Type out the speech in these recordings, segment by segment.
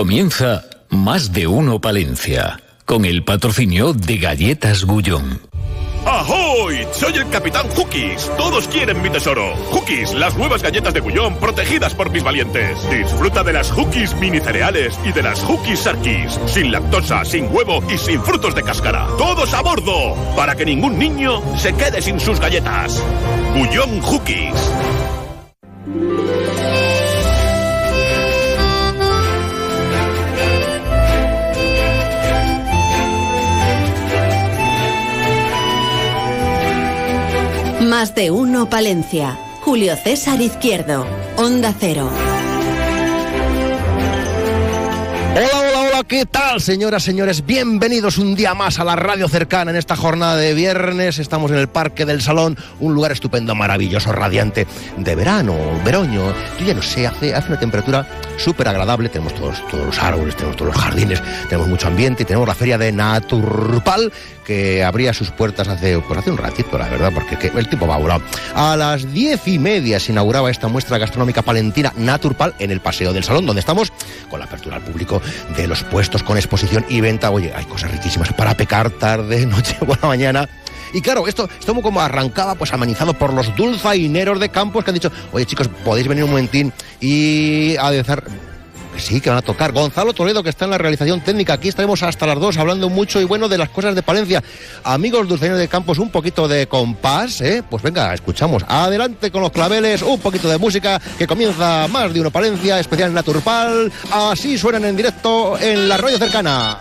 Comienza Más de Uno Palencia, con el patrocinio de Galletas Gullón. ¡Ahoy! Soy el Capitán Hookies. Todos quieren mi tesoro. Hookies, las nuevas galletas de Gullón protegidas por mis valientes. Disfruta de las Hookies mini cereales y de las Hookies Sarkis. Sin lactosa, sin huevo y sin frutos de cáscara. ¡Todos a bordo! Para que ningún niño se quede sin sus galletas. Gullón Hookies. Más de uno Palencia. Julio César Izquierdo. Onda Cero. Hola, hola, hola, ¿qué tal, señoras, señores? Bienvenidos un día más a la radio cercana en esta jornada de viernes. Estamos en el Parque del Salón, un lugar estupendo, maravilloso, radiante, de verano, veroño. Yo ya no sé, hace, hace una temperatura súper agradable. Tenemos todos, todos los árboles, tenemos todos los jardines, tenemos mucho ambiente y tenemos la feria de Naturpal que abría sus puertas hace, pues hace un ratito, la verdad, porque que el tiempo va volado. A las diez y media se inauguraba esta muestra gastronómica palentina Naturpal en el Paseo del Salón, donde estamos con la apertura al público de los puestos con exposición y venta. Oye, hay cosas riquísimas para pecar tarde, noche, buena mañana. Y claro, esto estuvo como arrancaba, pues amenizado por los dulzaineros de Campos que han dicho, oye chicos, podéis venir un momentín y a que sí, que van a tocar. Gonzalo Toledo, que está en la realización técnica. Aquí estaremos hasta las dos hablando mucho y bueno de las cosas de Palencia. Amigos dulzaineros de Campos, un poquito de compás, ¿eh? Pues venga, escuchamos. Adelante con los claveles, un poquito de música que comienza más de uno Palencia, especial Naturpal. Así suenan en directo en la radio cercana.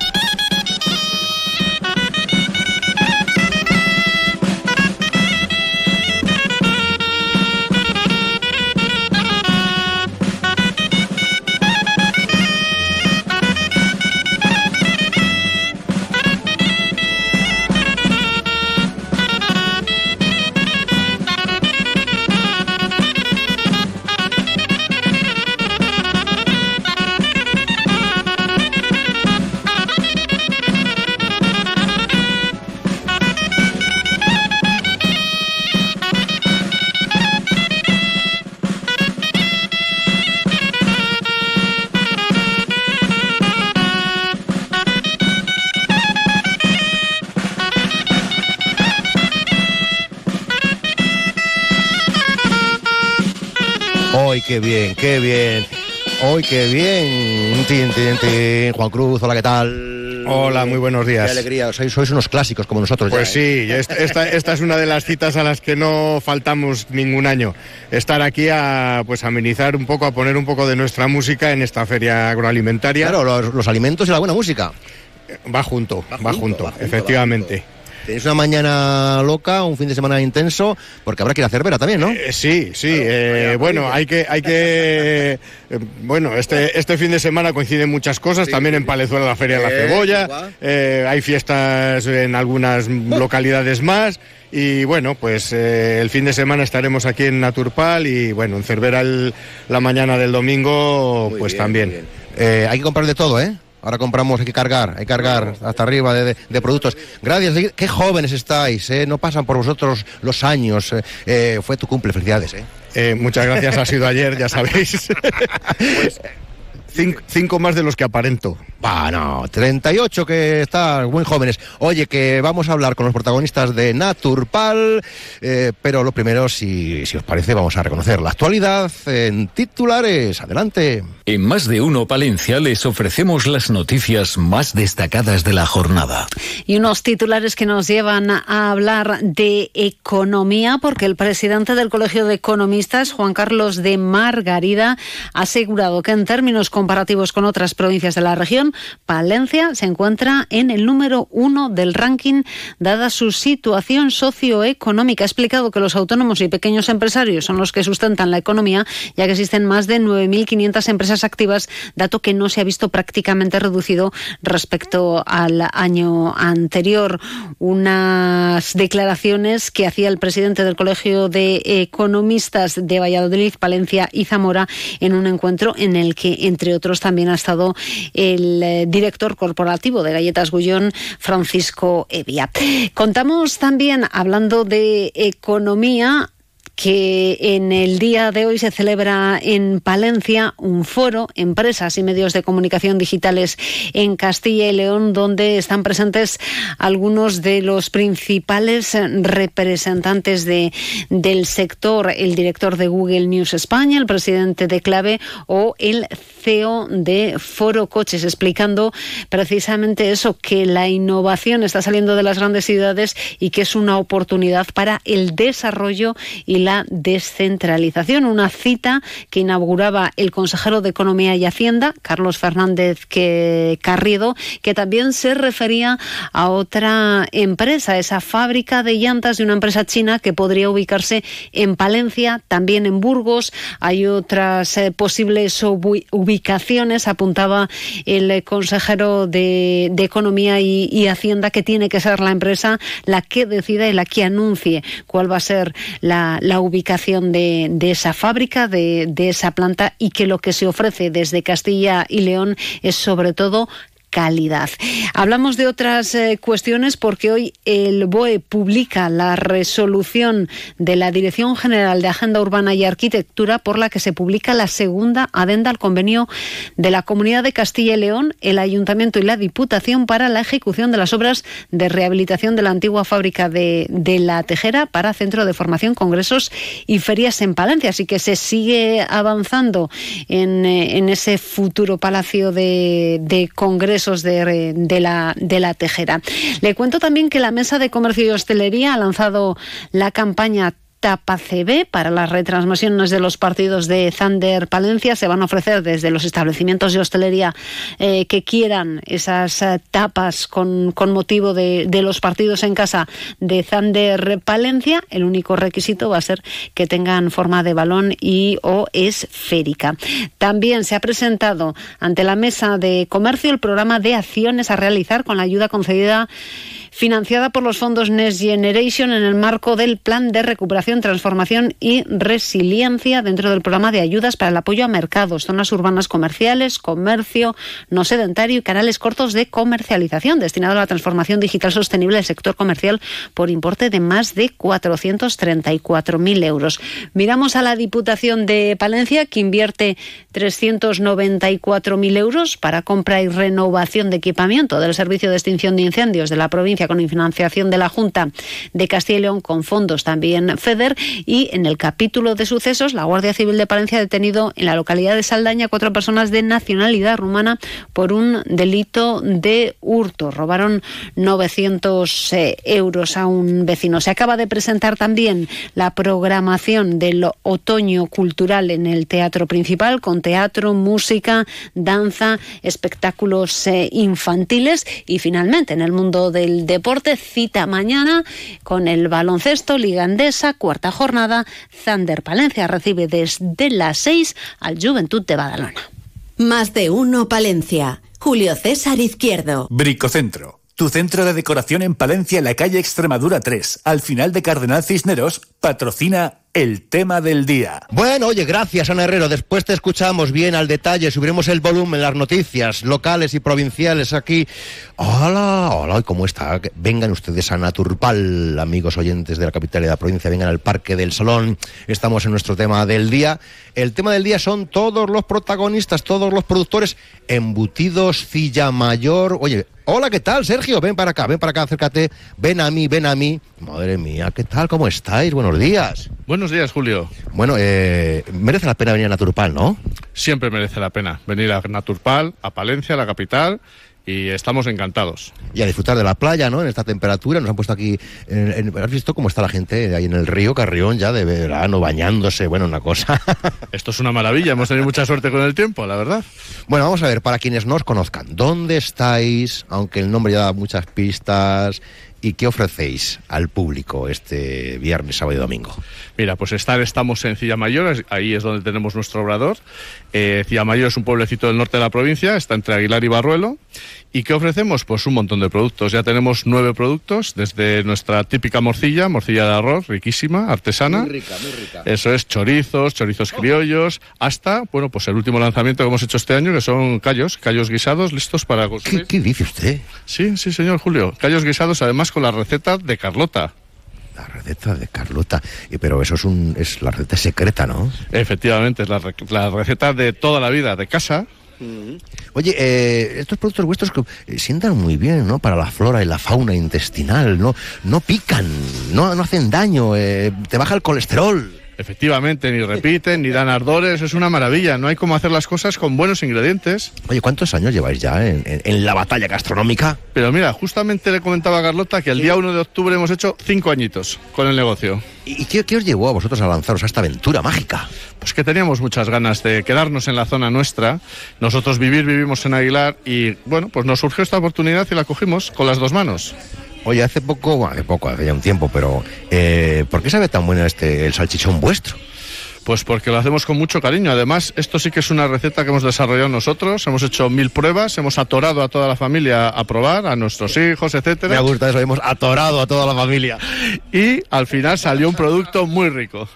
¡Ay, qué bien, qué bien! ¡Ay, qué bien! Tin, tin, tin. Juan Cruz, hola, ¿qué tal? Hola, muy buenos días. Qué alegría, sois, sois unos clásicos como nosotros. Pues ya, ¿eh? sí, esta, esta, esta es una de las citas a las que no faltamos ningún año. Estar aquí a pues amenizar un poco, a poner un poco de nuestra música en esta feria agroalimentaria. Claro, los, los alimentos y la buena música. Va junto, va, Va junto, junto, va junto, efectivamente. va Tenéis una mañana loca, un fin de semana intenso, porque habrá que ir a Cervera también, ¿no? Eh, sí, sí. eh, bueno, hay que, hay que, eh, bueno, este, este fin de semana coinciden muchas cosas. También en Palezuela la feria de la Eh, cebolla. eh, hay fiestas en algunas localidades más. Y bueno, pues eh, el fin de semana estaremos aquí en Naturpal y bueno, en Cervera el- la mañana del domingo, Muy pues bien, también. Eh, hay que comprar de todo, ¿eh? Ahora compramos, hay que cargar, hay que cargar hasta arriba de, de- de productos. Gracias, qué jóvenes estáis, ¿eh? No pasan por vosotros los años. eh. Eh, fue tu cumple, felicidades, ¿eh? Eh, muchas gracias, ha sido ayer, ya sabéis. Pues, cinco, cinco más de los que aparento. Va, no, 38 que están muy jóvenes. Oye, que vamos a hablar con los protagonistas de Naturpal, eh, pero lo primero, si, si os parece, vamos a reconocer la actualidad en titulares. Adelante. En Más de Uno Palencia les ofrecemos las noticias más destacadas de la jornada. Y unos titulares que nos llevan a hablar de economía, porque el presidente del Colegio de Economistas, Juan Carlos de Margarida, ha asegurado que en términos comparativos con otras provincias de la región, Palencia se encuentra en el número uno del ranking, dada su situación socioeconómica. Ha explicado que los autónomos y pequeños empresarios son los que sustentan la economía, ya que existen más de 9.500 empresas activas, dato que no se ha visto prácticamente reducido respecto al año anterior. Unas declaraciones que hacía el presidente del Colegio de Economistas de Valladolid, Palencia y Zamora en un encuentro en el que, entre otros, también ha estado el eh, director corporativo de Galletas Gullón, Francisco Evia. Contamos también, hablando de economía, que en el día de hoy se celebra en Palencia un foro, empresas y medios de comunicación digitales en Castilla y León, donde están presentes algunos de los principales representantes de, del sector, el director de Google News España, el presidente de Clave o el CEO de Foro Coches, explicando precisamente eso, que la innovación está saliendo de las grandes ciudades y que es una oportunidad para el desarrollo y la descentralización. Una cita que inauguraba el consejero de Economía y Hacienda, Carlos Fernández Carriedo, que también se refería a otra empresa, esa fábrica de llantas de una empresa china que podría ubicarse en Palencia, también en Burgos. Hay otras eh, posibles ubicaciones, apuntaba el consejero de, Economía y, Hacienda, que tiene que ser la empresa la que decida y la que anuncie cuál va a ser la, ubicación de, esa fábrica, de, de esa planta y que lo que se ofrece desde Castilla y León es sobre todo calidad. Hablamos de otras eh, cuestiones porque hoy el BOE publica la resolución de la Dirección General de Agenda Urbana y Arquitectura por la que se publica la segunda adenda al convenio de la Comunidad de Castilla y León, el Ayuntamiento y la Diputación para la ejecución de las obras de rehabilitación de la antigua fábrica de, La Tejera para Centro de Formación, Congresos y Ferias en Palencia. Así que se sigue avanzando en, eh, ese futuro palacio de, de congresos de, la, de la tejera. Le cuento también que la Mesa de Comercio y Hostelería ha lanzado la campaña Tapa CB para las retransmisiones de los partidos de Thunder Palencia. Se van a ofrecer desde los establecimientos de hostelería eh, que quieran esas eh, tapas con, con motivo de, de, los partidos en casa de Thunder Palencia. El único requisito va a ser que tengan forma de balón y o esférica. También se ha presentado ante la mesa de comercio el programa de acciones a realizar con la ayuda concedida financiada por los fondos Next Generation en el marco del Plan de Recuperación, Transformación y Resiliencia dentro del programa de ayudas para el apoyo a mercados, zonas urbanas comerciales, comercio no sedentario y canales cortos de comercialización destinado a la transformación digital sostenible del sector comercial por importe de más de 434.000 euros. Miramos a la Diputación de Palencia que invierte 394.000 euros para compra y renovación de equipamiento del Servicio de Extinción de Incendios de la provincia con financiación de la Junta de Castilla y León con fondos también FEDER y en el capítulo de sucesos la Guardia Civil de Palencia ha detenido en la localidad de Saldaña cuatro personas de nacionalidad rumana por un delito de hurto. Robaron 900 eh, euros a un vecino. Se acaba de presentar también la programación del otoño cultural en el teatro principal con teatro, música, danza, espectáculos eh, infantiles y finalmente en el mundo del deporte cita mañana con el baloncesto ligandesa, cuarta jornada. Zander Palencia recibe desde las 6 al Juventud de Badalona. Más de uno Palencia. Julio César Izquierdo. Bricocentro. Tu centro de decoración en Palencia, en la calle Extremadura 3, al final de Cardenal Cisneros, patrocina el tema del día. Bueno, oye, gracias Ana Herrero. Después te escuchamos bien al detalle, subiremos el volumen, las noticias locales y provinciales aquí. Hola, hola, ¿cómo está? Vengan ustedes a Naturpal, amigos oyentes de la capital y de la provincia, vengan al Parque del Salón. Estamos en nuestro tema del día. El tema del día son todos los protagonistas, todos los productores embutidos Cilla Mayor. Oye, Hola, ¿qué tal, Sergio? Ven para acá, ven para acá, acércate. Ven a mí, ven a mí. Madre mía, ¿qué tal? ¿Cómo estáis? Buenos días. Buenos días, Julio. Bueno, eh, merece la pena venir a Naturpal, ¿no? Siempre merece la pena venir a Naturpal, a Palencia, la capital, y estamos encantados. Y a disfrutar de la playa, ¿no? En esta temperatura. Nos han puesto aquí. ¿Has visto cómo está la gente ahí en el río Carrión ya de verano, bañándose? Bueno, una cosa. Esto es una maravilla. Hemos tenido mucha suerte con el tiempo, la verdad. Bueno, vamos a ver, para quienes no os conozcan, ¿dónde estáis? Aunque el nombre ya da muchas pistas. ¿Y qué ofrecéis al público este viernes, sábado y domingo? Mira, pues estar, estamos en Cilla Mayor, ahí es donde tenemos nuestro obrador. Eh, Cilla Mayor es un pueblecito del norte de la provincia, está entre Aguilar y Barruelo. ¿Y qué ofrecemos? Pues un montón de productos. Ya tenemos nueve productos, desde nuestra típica morcilla, morcilla de arroz, riquísima, artesana. Muy rica, muy rica. Eso es, chorizos, chorizos criollos, hasta, bueno, pues el último lanzamiento que hemos hecho este año, que son callos, callos guisados, listos para ¿Qué, ¿Qué dice usted? Sí, sí, señor Julio. Callos guisados, además con la receta de Carlota. La receta de Carlota. Y, pero eso es, un, es la receta secreta, ¿no? Efectivamente, es la, re- la receta de toda la vida, de casa. Oye, eh, estos productos vuestros que, eh, sientan muy bien, ¿no? Para la flora y la fauna intestinal, ¿no? No pican, no, no hacen daño, eh, te baja el colesterol. Efectivamente, ni repiten, ni dan ardores, es una maravilla. No hay como hacer las cosas con buenos ingredientes. Oye, ¿cuántos años lleváis ya en, en- en la batalla gastronómica? Pero mira, justamente le comentaba a Carlota que el día 1 de octubre hemos hecho cinco añitos con el negocio. ¿Y qué, qué os llevó a vosotros a lanzaros a esta aventura mágica? Pues que teníamos muchas ganas de quedarnos en la zona nuestra. Nosotros vivir, vivimos en Aguilar y bueno, pues nos surgió esta oportunidad y la cogimos con las dos manos. Oye, hace poco, bueno, hace poco, hace ya un tiempo, pero eh, ¿por qué sabe tan bueno este el salchichón vuestro? Pues porque lo hacemos con mucho cariño. Además, esto sí que es una receta que hemos desarrollado nosotros. Hemos hecho mil pruebas, hemos atorado a toda la familia a probar, a nuestros hijos, etcétera. Me gusta eso, hemos atorado a toda la familia. Y al final salió un producto muy rico.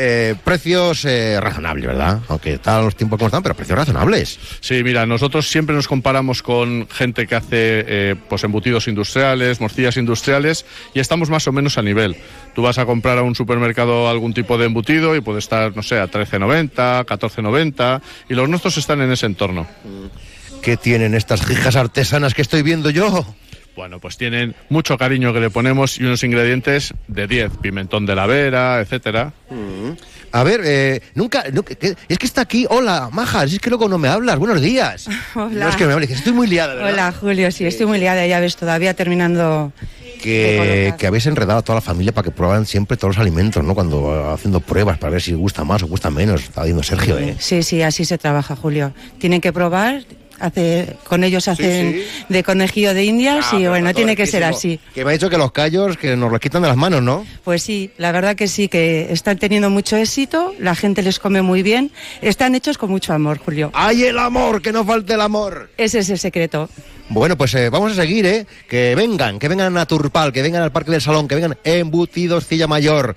Eh, precios eh, razonables, ¿verdad? Aunque están los tiempos como están, pero precios razonables. Sí, mira, nosotros siempre nos comparamos con gente que hace eh, pues embutidos industriales, morcillas industriales y estamos más o menos a nivel. Tú vas a comprar a un supermercado algún tipo de embutido y puede estar, no sé, a 13.90, 14.90 y los nuestros están en ese entorno. ¿Qué tienen estas jijas artesanas que estoy viendo yo? Bueno, pues tienen mucho cariño que le ponemos y unos ingredientes de 10, pimentón de la vera, etcétera. A ver, eh, nunca, es que está aquí, hola, majas, es que luego no me hablas, buenos días. Hola. No es que me hables, que estoy muy liada, ¿verdad? Hola Julio, sí, estoy muy liada, ya ves, todavía terminando. Que, habéis enredado a toda la familia para que prueban siempre todos los alimentos, ¿no? Cuando haciendo pruebas para ver si gusta más o gusta menos. Estaba diciendo Sergio, ¿eh? Sí, sí, así se trabaja, Julio. Tienen que probar, hace, con ellos hacen de conejillo de indias Ah, y bueno, tiene que ser así. Que me ha dicho que los callos que nos los quitan de las manos, ¿no? Pues sí, la verdad que sí, que están teniendo mucho éxito, la gente les come muy bien, están hechos con mucho amor, Julio. ¡Ay, el amor! ¡Que no falte el amor! Ese es el secreto. Bueno, pues eh, vamos a seguir, ¿eh? Que vengan, que vengan a Turpal, que vengan al Parque del Salón, que vengan embutidos Cilla Mayor.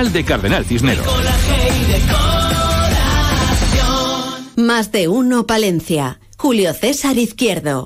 de Cardenal Cisneros. Más de uno Palencia. Julio César Izquierdo.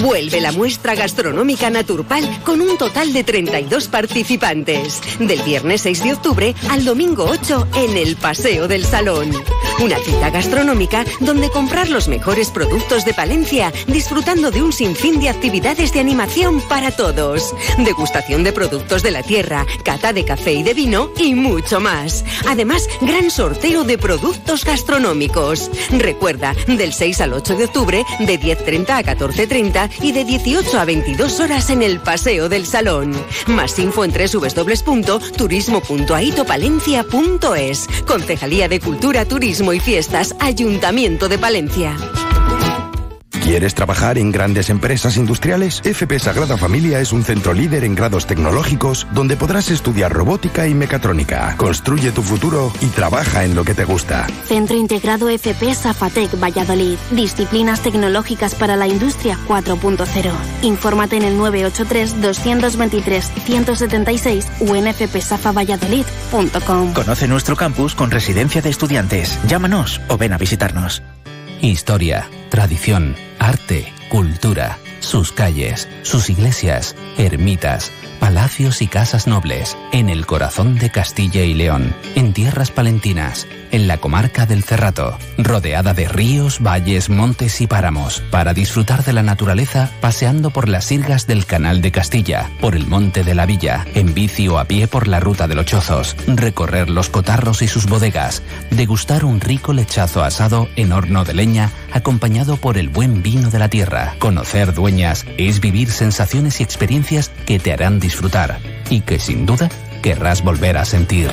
Vuelve la muestra gastronómica Naturpal con un total de 32 participantes. Del viernes 6 de octubre al domingo 8 en el Paseo del Salón. Una cita gastronómica donde comprar los mejores productos de Palencia, disfrutando de un sinfín de actividades de animación para todos. Degustación de productos de la tierra, cata de café y de vino y mucho más. Además, gran sorteo de productos gastronómicos. Recuerda, del 6 al 8 de octubre, de 10.30 a 14.30 y de 18 a 22 horas en el Paseo del Salón. Más info en www.turismo.aitopalencia.es. Concejalía de Cultura, Turismo y Fiestas, Ayuntamiento de Palencia. ¿Quieres trabajar en grandes empresas industriales? FP Sagrada Familia es un centro líder en grados tecnológicos donde podrás estudiar robótica y mecatrónica. Construye tu futuro y trabaja en lo que te gusta. Centro Integrado FP Zafatec Valladolid. Disciplinas tecnológicas para la industria 4.0. Infórmate en el 983-223-176 o en fpsafavalladolid.com. Conoce nuestro campus con residencia de estudiantes. Llámanos o ven a visitarnos. Historia, tradición, arte, cultura, sus calles, sus iglesias, ermitas, palacios y casas nobles, en el corazón de Castilla y León, en tierras palentinas, en la comarca del Cerrato, rodeada de ríos, valles, montes y páramos, para disfrutar de la naturaleza paseando por las sirgas del Canal de Castilla, por el Monte de la Villa, en bici o a pie por la ruta de los Chozos, recorrer los cotarros y sus bodegas, degustar un rico lechazo asado en horno de leña acompañado por el buen vino de la tierra. Conocer dueñas es vivir sensaciones y experiencias que te harán disfrutar y que sin duda querrás volver a sentir.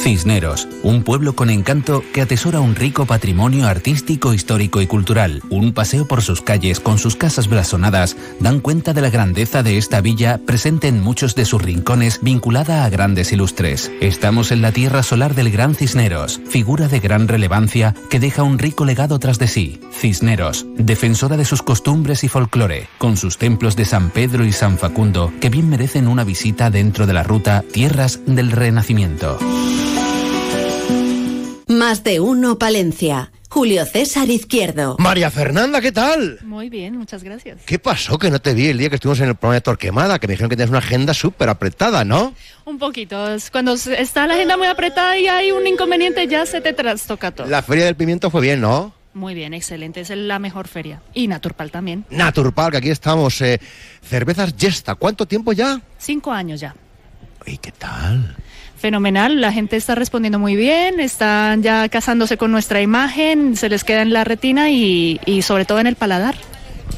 Cisneros, un pueblo con encanto que atesora un rico patrimonio artístico, histórico y cultural. Un paseo por sus calles con sus casas blasonadas dan cuenta de la grandeza de esta villa presente en muchos de sus rincones vinculada a grandes ilustres. Estamos en la tierra solar del Gran Cisneros, figura de gran relevancia que deja un rico legado tras de sí. Cisneros, defensora de sus costumbres y folclore, con sus templos de San Pedro y San Facundo que bien merecen una visita dentro de la ruta Tierras del Renacimiento. Más de uno Palencia. Julio César Izquierdo. María Fernanda, ¿qué tal? Muy bien, muchas gracias. ¿Qué pasó que no te vi el día que estuvimos en el programa de Torquemada? Que me dijeron que tenías una agenda súper apretada, ¿no? Un poquito. Cuando está la agenda muy apretada y hay un inconveniente, ya se te trastoca todo. La Feria del Pimiento fue bien, ¿no? Muy bien, excelente. Es la mejor feria. Y Naturpal también. Naturpal, que aquí estamos. eh, cervezas Yesta. ¿Cuánto tiempo ya? Cinco años ya. ¿Y qué tal? Fenomenal, la gente está respondiendo muy bien, están ya casándose con nuestra imagen, se les queda en la retina y, y sobre todo en el paladar.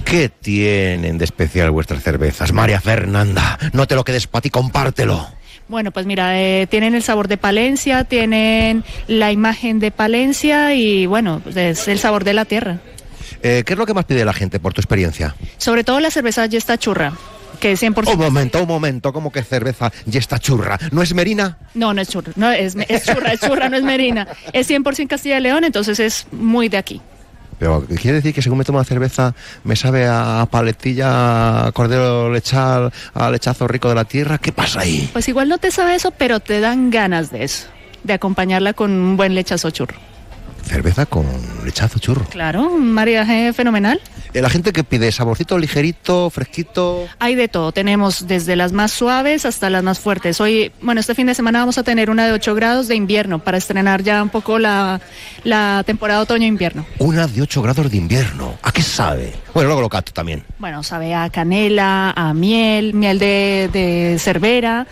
¿Qué tienen de especial vuestras cervezas? María Fernanda, no te lo quedes para ti, compártelo. Bueno, pues mira, eh, tienen el sabor de Palencia, tienen la imagen de Palencia y bueno, pues es el sabor de la tierra. Eh, ¿Qué es lo que más pide la gente por tu experiencia? Sobre todo la cerveza ya está churra, que es 100%... Un momento, un momento, ¿cómo que cerveza y esta churra? ¿No es Merina? No, no es churra, no, es, es churra, es churra, no es merina. Es 100% Castilla y León, entonces es muy de aquí. Pero quiere decir que según me tomo la cerveza me sabe a paletilla, a cordero lechal, a lechazo rico de la tierra. ¿Qué pasa ahí? Pues igual no te sabe eso, pero te dan ganas de eso, de acompañarla con un buen lechazo churro. Cerveza con lechazo churro. Claro, un maridaje fenomenal. Eh, La gente que pide saborcito ligerito, fresquito. Hay de todo, tenemos desde las más suaves hasta las más fuertes. Hoy, bueno, este fin de semana vamos a tener una de 8 grados de invierno para estrenar ya un poco la, la temporada otoño-invierno. Una de 8 grados de invierno. ¿A qué sabe? Bueno, luego lo capto también. Bueno, sabe a canela, a miel, miel de, de cervera,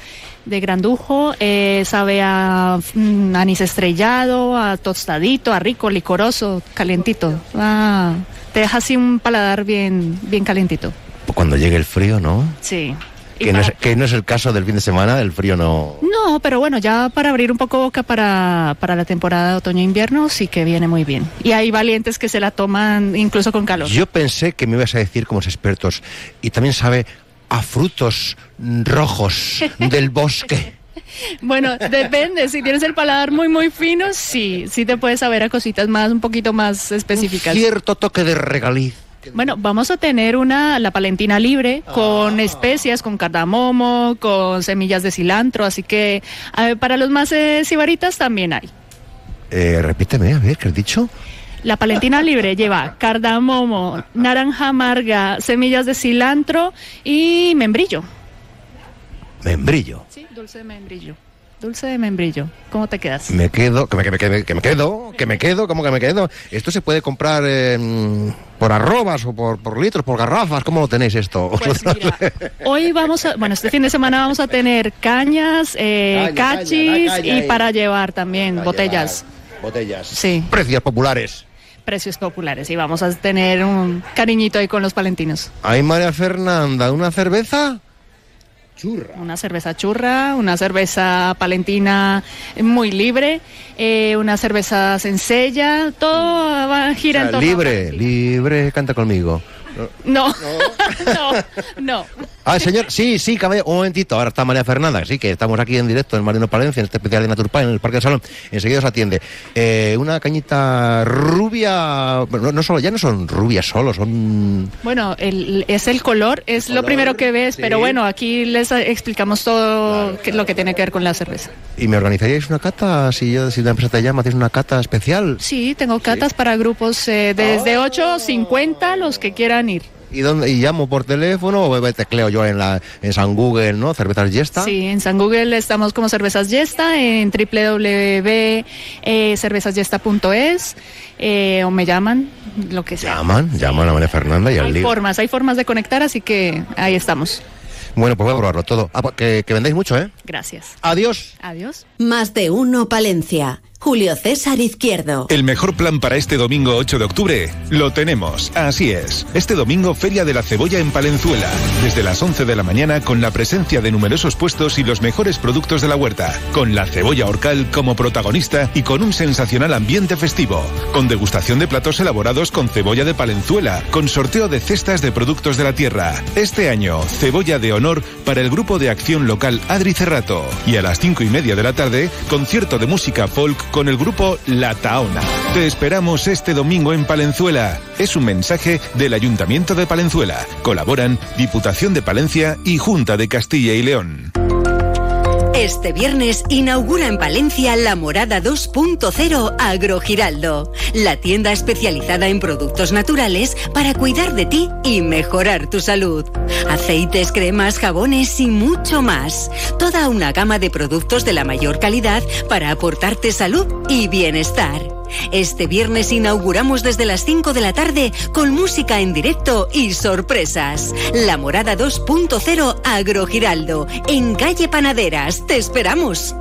de grandujo, eh, sabe a mm, anís estrellado, a tostadito, a rico, licoroso, calientito. Ah, te deja así un paladar bien, bien calientito. Cuando llegue el frío, ¿no? Sí. Que no, es, para- que no es el caso del fin de semana, el frío no. No, pero bueno, ya para abrir un poco boca para, para la temporada de otoño-invierno sí que viene muy bien. Y hay valientes que se la toman incluso con calor. Yo pensé que me ibas a decir como los expertos. Y también sabe a frutos rojos del bosque. Bueno, depende. Si tienes el paladar muy, muy fino, sí, sí te puedes saber a cositas más, un poquito más específicas. Cierto toque de regaliz. Bueno, vamos a tener una, la palentina libre, con especias, con cardamomo, con semillas de cilantro, así que para los más eh, sibaritas también hay. Eh, repíteme, a ver, ¿qué has dicho? La palentina libre lleva cardamomo, naranja amarga, semillas de cilantro y membrillo. Membrillo. Sí, dulce de membrillo. Dulce de membrillo. ¿Cómo te quedas? Me quedo, que me, que me, que me- que me quedo, que me quedo, ¿cómo que me quedo? ¿Esto se puede comprar eh, por arrobas o por, por litros, por garrafas? ¿Cómo lo tenéis esto? Pues Hoy vamos a, bueno, este fin de semana vamos a tener cañas, eh, Caña, cachis caña, la caña y ahí. para llevar también Para botellas. Botellas. Sí. Precios populares. Precios populares y vamos a tener un cariñito ahí con los palentinos. Ay, María Fernanda, ¿una cerveza? Churra. Una cerveza churra, una cerveza palentina muy libre, eh, una cerveza sencilla, todo va, gira O sea, en torno a- libre, libre, canta conmigo. No, no, no. Ah, señor, sí, sí, caballero, un momentito. Ahora está María Fernanda, sí, que estamos aquí en directo en Marino Palencia, en este especial de Naturpal, en el Parque del Salón. Enseguida os atiende. Eh, una cañita rubia, no, no solo, ya no son rubias solo, son... Bueno, el- es el color, es lo color, primero que ves, sí. pero bueno, aquí les explicamos todo lo que tiene que ver con la cerveza. ¿Y me organizaríais una cata? Si yo, si la empresa te llama, ¿hacéis una cata especial? Sí, tengo catas para grupos eh, desde 8 50, los que quieran ¿Y, dónde, y llamo por teléfono o tecleo yo en, la, en San Google, ¿no? Cervezas Yesta. Sí, en San Google estamos como Cervezas Yesta, en www.cervezasyesta.es eh, o me llaman, lo que sea. Llaman, llaman a María Fernanda y al Hay lío. formas, hay formas de conectar, así que ahí estamos. Bueno, pues voy a probarlo todo. Ah, pues que, que vendéis mucho, ¿eh? Gracias. Adiós. Adiós. Más de uno Palencia. Julio César Izquierdo. El mejor plan para este domingo 8 de octubre lo tenemos. Así es. Este domingo Feria de la Cebolla en Palenzuela. Desde las 11 de la mañana con la presencia de numerosos puestos y los mejores productos de la huerta. Con la cebolla orcal como protagonista y con un sensacional ambiente festivo. Con degustación de platos elaborados con cebolla de Palenzuela. Con sorteo de cestas de productos de la tierra. Este año, cebolla de honor para el grupo de acción local Adri Y a las 5 y media de la tarde, concierto de música folk con el grupo La Taona. Te esperamos este domingo en Palenzuela. Es un mensaje del Ayuntamiento de Palenzuela. Colaboran Diputación de Palencia y Junta de Castilla y León. Este viernes inaugura en Palencia la Morada 2.0 Agrogiraldo, la tienda especializada en productos naturales para cuidar de ti y mejorar tu salud. Aceites, cremas, jabones y mucho más. Toda una gama de productos de la mayor calidad para aportarte salud y bienestar. Este viernes inauguramos desde las 5 de la tarde con música en directo y sorpresas. La Morada 2.0 Agrogiraldo, en calle Panaderas. Te esperamos.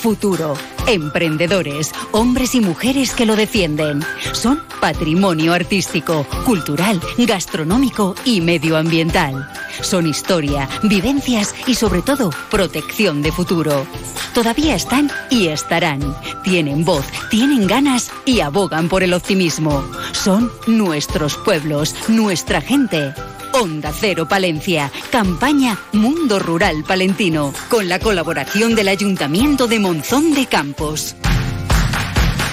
Futuro. Emprendedores, hombres y mujeres que lo defienden. Son patrimonio artístico, cultural, gastronómico y medioambiental. Son historia, vivencias y sobre todo protección de futuro. Todavía están y estarán. Tienen voz, tienen ganas y abogan por el optimismo. Son nuestros pueblos, nuestra gente. Onda Cero Palencia, campaña Mundo Rural Palentino, con la colaboración del Ayuntamiento de Monzón de Campos.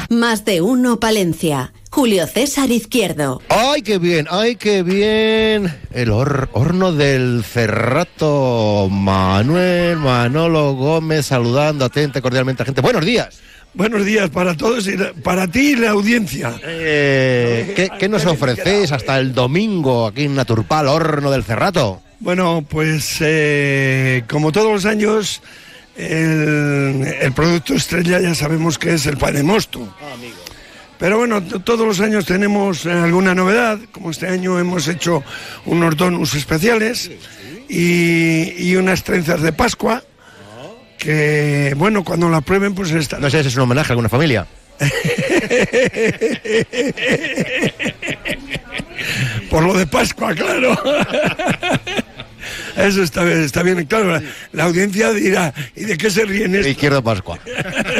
Más de uno Palencia. Julio César Izquierdo. ¡Ay, qué bien! ¡Ay, qué bien! El hor- horno del Cerrato. Manuel Manolo Gómez saludando atenta y cordialmente a gente. ¡Buenos días! Buenos días para todos y para ti y la audiencia. Eh, ¿qué, qué nos ofrecéis hasta el domingo aquí en Naturpal, horno del Cerrato? Bueno, pues eh, como todos los años, el, el producto estrella ya sabemos que es el pan de mosto. Pero bueno, todos los años tenemos eh, alguna novedad, como este año hemos hecho unos donuts especiales y, y unas trenzas de Pascua, que bueno, cuando la prueben pues está... No sé si es un homenaje a alguna familia. Por lo de Pascua, claro. Eso está bien, está bien, claro. La, la audiencia dirá, ¿y de qué se ríen estos? Izquierdo Pascua.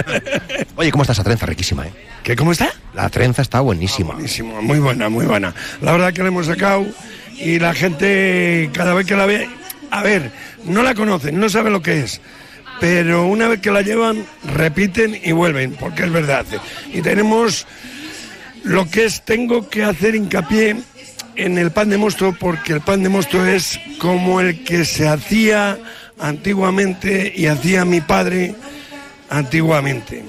Oye, ¿cómo está esa trenza? Riquísima, ¿eh? ¿Qué, cómo está? La trenza está buenísima. buenísimo, muy buena, muy buena. La verdad que la hemos sacado y la gente cada vez que la ve, a ver, no la conocen, no saben lo que es. Pero una vez que la llevan, repiten y vuelven, porque es verdad. Y tenemos lo que es, tengo que hacer hincapié en el pan de mosto, porque el pan de mosto es como el que se hacía antiguamente y hacía mi padre antiguamente.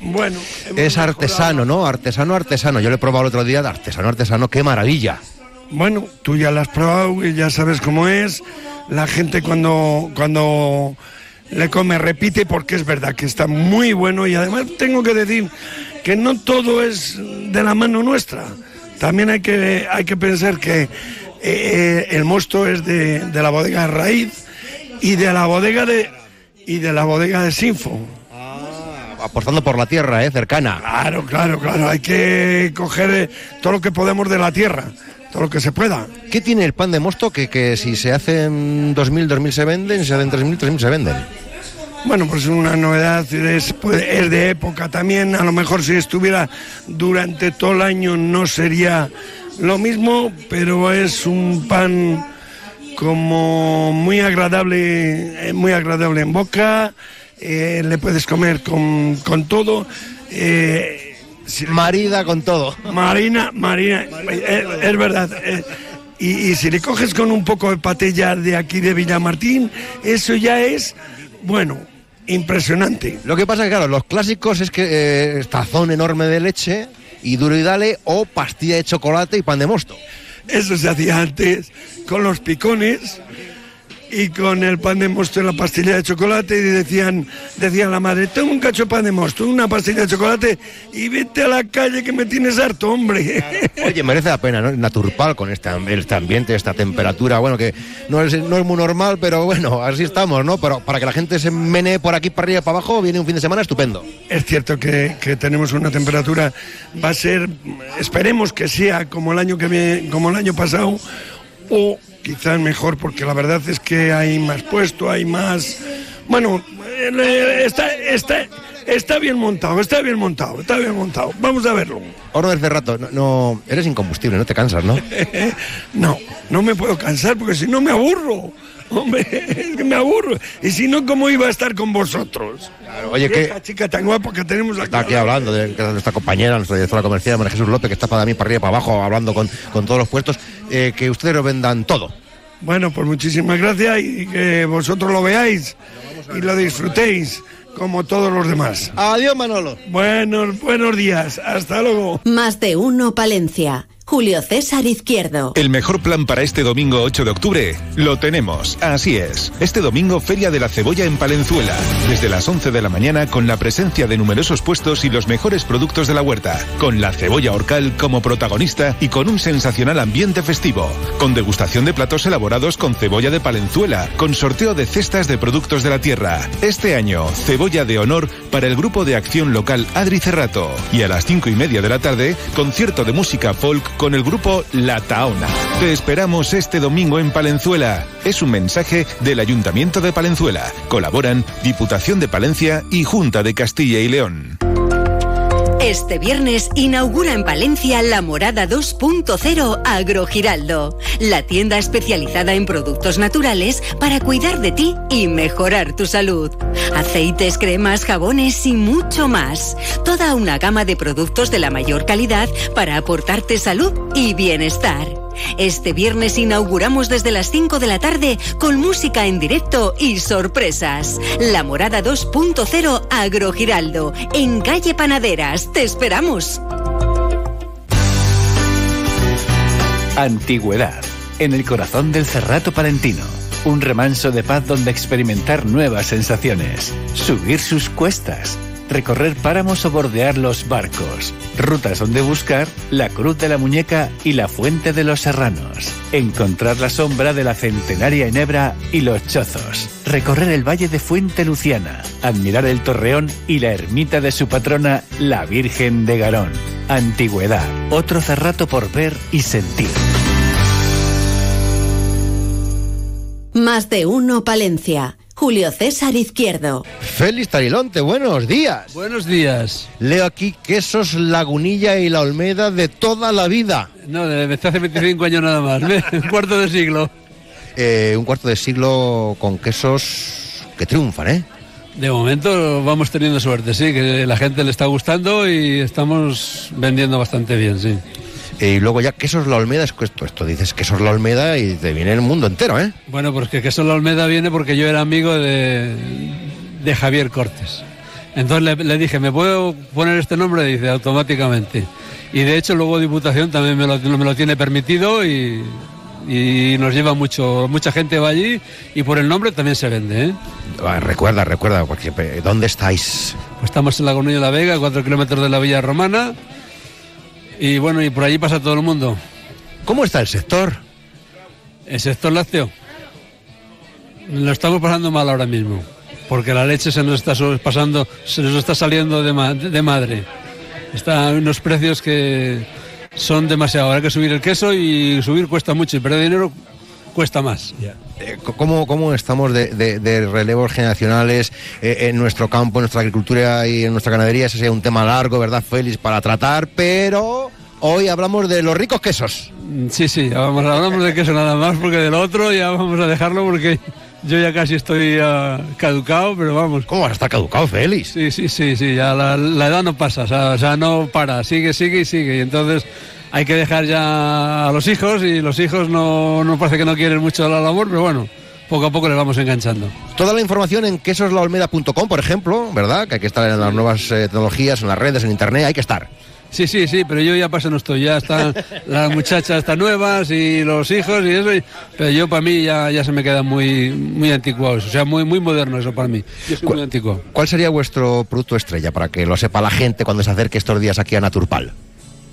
Bueno, Es artesano, ¿no? Artesano, artesano. Yo lo he probado el otro día, artesano, artesano, qué maravilla. Bueno, tú ya la has probado y ya sabes cómo es. La gente cuando, cuando le come repite porque es verdad que está muy bueno y además tengo que decir que no todo es de la mano nuestra. También hay que, hay que pensar que eh, el mosto es de, de la bodega Raíz y de la bodega de y de la bodega de Sinfo. Apostando por la tierra, ¿eh? Cercana. Claro, claro, claro. Hay que coger eh, todo lo que podemos de la tierra. Todo lo que se pueda. ¿Qué tiene el pan de mosto que, que si se hacen 2.000, 2.000 se venden, si se hacen 3.000, 3.000 se venden? Bueno, pues una novedad, es, pues, es de época también, a lo mejor si estuviera durante todo el año no sería lo mismo, pero es un pan como muy agradable, eh, muy agradable en boca, eh, le puedes comer con, con todo. eh, si- Marida con todo. Marina, Marina, eh, es verdad. eh, y, y si le coges con un poco de patella de aquí de Villamartín, eso ya es, bueno, impresionante. Lo que pasa es que, claro, los clásicos es que eh, tazón enorme de leche y duro y dale o pastilla de chocolate y pan de mosto. Eso se hacía antes con los picones y con el pan de mosto y la pastilla de chocolate y decían, decía la madre, toma un cacho de pan de mosto, una pastilla de chocolate y vete a la calle que me tienes harto, hombre. Oye, merece la pena, ¿no? Naturpal con este, este ambiente, esta temperatura, bueno, que no es, no es muy normal, pero bueno, así estamos, ¿no? Pero para que la gente se menee por aquí, para arriba para abajo, viene un fin de semana estupendo. Es cierto que, que tenemos una temperatura, va a ser, esperemos que sea como el año que me- como el año pasado, o quizás mejor, porque la verdad es que hay más puesto, hay más. Bueno, eh, está, está, está bien montado, está bien montado, está bien montado. Vamos a verlo. Horno del Cerrato, no, no- eres incombustible, no te cansas, ¿no? No, no me puedo cansar porque si no me aburro. Hombre, es que me aburro. Y si no, ¿cómo iba a estar con vosotros? oye, Y ¿qué- Esta chica tan guapa que tenemos aquí. Está aquí hablando de, de nuestra compañera, nuestra directora comercial, María Jesús López, que está para mí, para arriba y para abajo, hablando con, con todos los puestos, eh, que ustedes lo vendan todo. Bueno, pues muchísimas gracias y que vosotros lo veáis y lo disfrutéis como todos los demás. Adiós, Manolo. Buenos, buenos días. Hasta luego. Más de uno Palencia. Julio César Izquierdo. El mejor plan para este domingo 8 de octubre lo tenemos, así es. Este domingo Feria de la Cebolla en Palenzuela, desde las 11 de la mañana con la presencia de numerosos puestos y los mejores productos de la huerta, con la cebolla orcal como protagonista y con un sensacional ambiente festivo, con degustación de platos elaborados con cebolla de Palenzuela, con sorteo de cestas de productos de la tierra. Este año, cebolla de honor para el grupo de acción local Adri Cerrato. Y a las 5 y media de la tarde, concierto de música folk con el grupo La Taona. Te esperamos este domingo en Palenzuela. Es un mensaje del Ayuntamiento de Palenzuela. Colaboran Diputación de Palencia y Junta de Castilla y León. Este viernes inaugura en Palencia la Morada 2.0 Agrogiraldo, la tienda especializada en productos naturales para cuidar de ti y mejorar tu salud. Aceites, cremas, jabones y mucho más. Toda una gama de productos de la mayor calidad para aportarte salud y bienestar. Este viernes inauguramos desde las 5 de la tarde con música en directo y sorpresas. La Morada 2.0 Agrogiraldo, en calle Panaderas. Te esperamos. Antigüedad, en el corazón del Cerrato Palentino. Un remanso de paz donde experimentar nuevas sensaciones. Subir sus cuestas. Recorrer páramos o bordear los barcos. Rutas donde buscar la Cruz de la Muñeca y la Fuente de los Serranos. Encontrar la sombra de la centenaria Enebra y los Chozos. Recorrer el valle de Fuente Luciana. Admirar el Torreón y la ermita de su patrona, la Virgen de Garón. Antigüedad. Otro cerrato por ver y sentir. Más de uno Palencia. Julio César Izquierdo. Félix Tarilonte, buenos días. Buenos días. Leo aquí quesos Lagunilla y la Olmeda de toda la vida. No, desde hace 25 años nada más. Un cuarto de siglo. Eh, un cuarto de siglo con quesos que triunfan, ¿eh? De momento vamos teniendo suerte, sí, que la gente le está gustando y estamos vendiendo bastante bien, sí. Y luego ya quesos La Olmeda, es que esto, esto dices quesos La Olmeda y te viene el mundo entero, ¿eh? Bueno, pues que queso la Olmeda viene porque yo era amigo de, de Javier Cortes. Entonces le, le dije, ¿me puedo poner este nombre? Dice, automáticamente. Y de hecho luego Diputación también me lo, me lo tiene permitido y, y nos lleva mucho, mucha gente va allí y por el nombre también se vende, ¿eh? Ah, Recuerda, recuerda, porque, ¿dónde estáis? Pues estamos en Lagunilla de la Vega, cuatro kilómetros de la Villa Romana. Y bueno, y por allí pasa todo el mundo. ¿Cómo está el sector? El sector lácteo. Lo estamos pasando mal ahora mismo. Porque la leche se nos está pasando, se nos está saliendo de, ma- de madre. Está a unos precios que, son demasiado. Habrá que subir el queso y subir cuesta mucho y perder dinero cuesta más. Eh, ¿Cómo, cómo estamos de, de- de relevos generacionales eh, en nuestro campo, en nuestra agricultura y en nuestra ganadería? Ese sería un tema largo, ¿verdad, Félix, para tratar, pero hoy hablamos de los ricos quesos. Mm, Sí, sí, vamos, hablamos de queso nada más porque del otro ya vamos a dejarlo porque yo ya casi estoy ah, caducado, pero vamos. ¿Cómo vas a estar caducado, Félix? Sí, sí, sí, sí, ya la, la edad no pasa, o sea, o sea, no para, sigue, sigue y sigue. Y entonces hay que dejar ya a los hijos y los hijos no, no parece que no quieren mucho la labor, pero bueno, poco a poco les vamos enganchando. Toda la información en quesoslaolmeda.com, por ejemplo, ¿verdad? Que hay que estar en las nuevas eh, tecnologías, en las redes, en internet, hay que estar. Sí, sí, sí, pero yo ya paso no estoy, ya están las muchachas están nuevas y los hijos y eso, y- pero yo para mí ya, ya se me queda muy, muy anticuado, eso, o sea, muy, muy moderno eso para mí. Yo soy muy antiguo. ¿Cuál sería vuestro producto estrella para que lo sepa la gente cuando se acerque estos días aquí a Naturpal?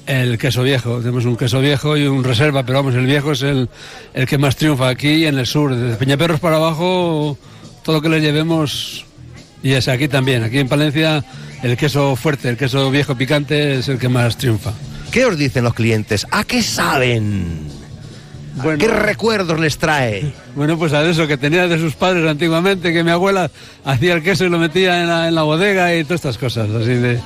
El queso viejo, tenemos un queso viejo y un reserva, pero vamos, el viejo es el, el que más triunfa aquí en el sur. Desde Peñaperros para abajo, todo lo que le llevemos, y es aquí también. Aquí en Palencia, el queso fuerte, el queso viejo picante es el que más triunfa. ¿Qué os dicen los clientes? ¿A qué saben? ¿A ¿Qué recuerdos les trae? Bueno, pues a eso que tenía de sus padres antiguamente, que mi abuela hacía el queso y lo metía en la, en la bodega y todas estas cosas, así de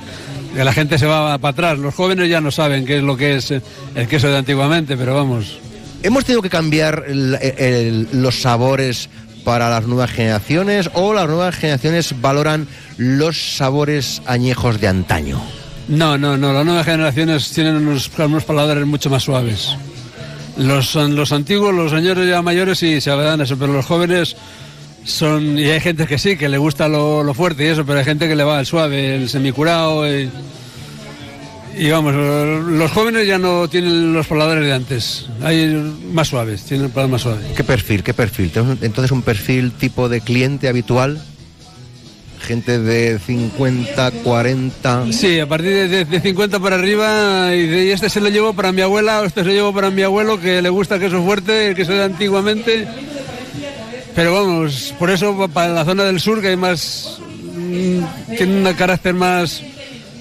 que la gente se va para atrás. Los jóvenes ya no saben qué es lo que es el queso de antiguamente, pero vamos. ¿Hemos tenido que cambiar el- el- los sabores para las nuevas generaciones o las nuevas generaciones valoran los sabores añejos de antaño? No, no, no. Las nuevas generaciones tienen unos, unos paladares mucho más suaves. Los antiguos, los señores ya mayores sí se dan eso, pero los jóvenes son... Y hay gente que sí, que le gusta lo, lo fuerte y eso, pero hay gente que le va al suave, el semicurado y... Y vamos, los jóvenes ya no tienen los paladares de antes. Hay más suaves, tienen paladares más suaves. ¿Qué perfil? ¿Qué perfil? ¿Tenemos entonces un perfil tipo de cliente habitual? Gente de 50, 40. Sí, a partir de, de- de 50 para arriba, y, de- y este se lo llevo para mi abuela, o este se lo llevo para mi abuelo, que le gusta el queso fuerte, el queso de antiguamente. Pero vamos, por eso pa- para la zona del sur, que hay más. mm, tiene un carácter más,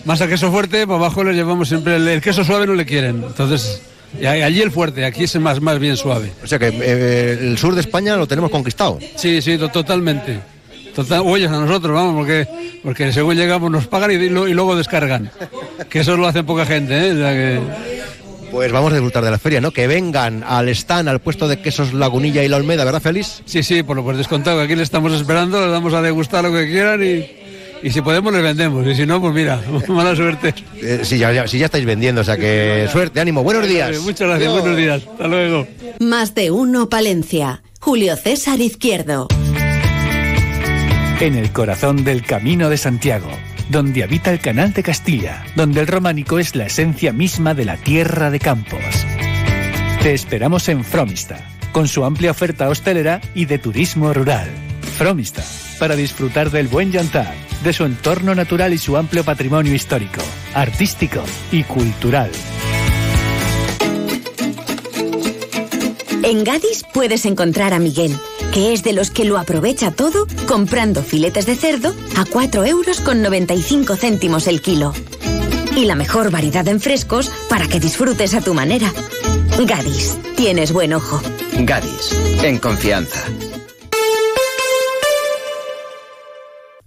más a queso fuerte, para abajo les llevamos siempre. El, el queso suave no le quieren. Entonces, allí el fuerte, aquí es más, más bien suave. O sea que eh, el sur de España lo tenemos conquistado. Sí, sí, to- totalmente. Total, oyes a nosotros, vamos, porque, porque según llegamos nos pagan y, luego descargan. Que eso lo hace poca gente, ¿eh? O sea que- Pues vamos a disfrutar de la feria, ¿no? Que vengan al stand, al puesto de quesos Lagunilla y La Olmeda, ¿verdad, Félix? Sí, sí, por lo pues descontado, que aquí le estamos esperando, les damos a degustar lo que quieran y, y si podemos les vendemos. Y si no, pues mira, mala suerte. Eh, sí, ya, ya- sí, ya estáis vendiendo, o sea que suerte, ánimo, buenos días. Muchas gracias, buenos días. Hasta luego. Más de uno Palencia. Julio César Izquierdo. En el corazón del Camino de Santiago, donde habita el Canal de Castilla, donde el románico es la esencia misma de la tierra de campos. Te esperamos en Fromista, con su amplia oferta hostelera y de turismo rural. Fromista, para disfrutar del buen yantar, de su entorno natural y su amplio patrimonio histórico, artístico y cultural. En Gadis puedes encontrar a Miguel, que es de los que lo aprovecha todo comprando filetes de cerdo a 4 euros con 95 céntimos el kilo. Y la mejor variedad en frescos para que disfrutes a tu manera. Gadis, tienes buen ojo. Gadis, en confianza.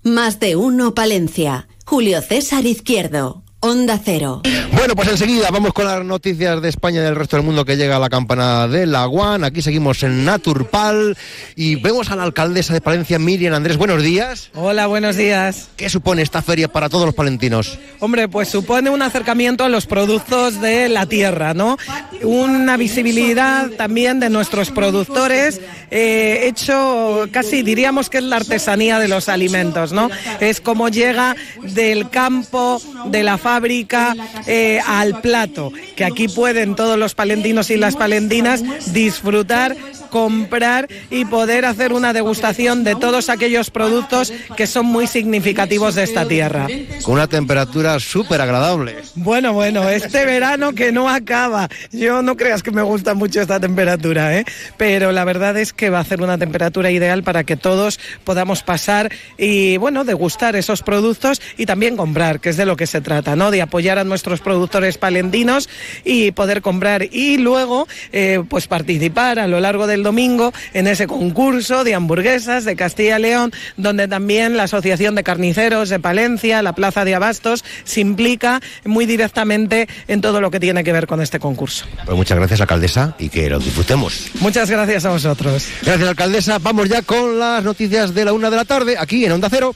Más de uno Palencia. Julio César Izquierdo. Onda Cero. Bueno, pues enseguida vamos con las noticias de España y del resto del mundo que llega a la campana de la Guan. Aquí seguimos en Naturpal y vemos a la alcaldesa de Palencia, Miriam Andrés. Buenos días. Hola, buenos días. ¿Qué supone esta feria para todos los palentinos? Hombre, pues supone un acercamiento a los productos de la tierra, ¿no? Una visibilidad también de nuestros productores, eh, hecho casi diríamos que es la artesanía de los alimentos, ¿no? Es como llega del campo, de la fábrica eh, al plato, que aquí pueden todos los palentinos y las palentinas disfrutar comprar y poder hacer una degustación de todos aquellos productos que son muy significativos de esta tierra. Con una temperatura súper agradable. Bueno, bueno, este verano que no acaba. Yo no creas que me gusta mucho esta temperatura, ¿eh? pero la verdad es que va a ser una temperatura ideal para que todos podamos pasar y, bueno, degustar esos productos y también comprar, que es de lo que se trata, ¿no? De apoyar a nuestros productores palendinos y poder comprar y luego, eh, pues participar a lo largo del domingo en ese concurso de hamburguesas de Castilla y León, donde también la Asociación de Carniceros de Palencia, la Plaza de Abastos, se implica muy directamente en todo lo que tiene que ver con este concurso. Pues muchas gracias, alcaldesa, y que lo disfrutemos. Muchas gracias a vosotros. Gracias, alcaldesa. Vamos ya con las noticias de la una de la tarde, aquí en Onda Cero.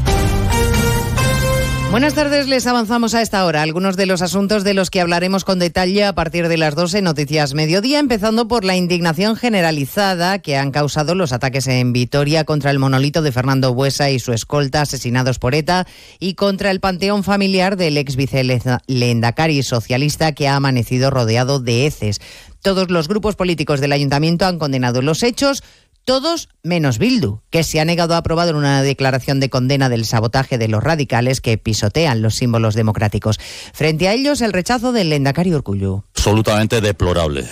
Buenas tardes, les avanzamos a esta hora algunos de los asuntos de los que hablaremos con detalle a partir de las 12 Noticias Mediodía, empezando por la indignación generalizada que han causado los ataques en Vitoria contra el monolito de Fernando Buesa y su escolta asesinados por ETA y contra el panteón familiar del ex vicelendacari socialista que ha amanecido rodeado de heces. Todos los grupos políticos del ayuntamiento han condenado los hechos, todos menos Bildu, que se ha negado a aprobar una declaración de condena del sabotaje de los radicales que pisotean los símbolos democráticos. Frente a ellos, el rechazo del Lendakari Urkullu. Absolutamente deplorable.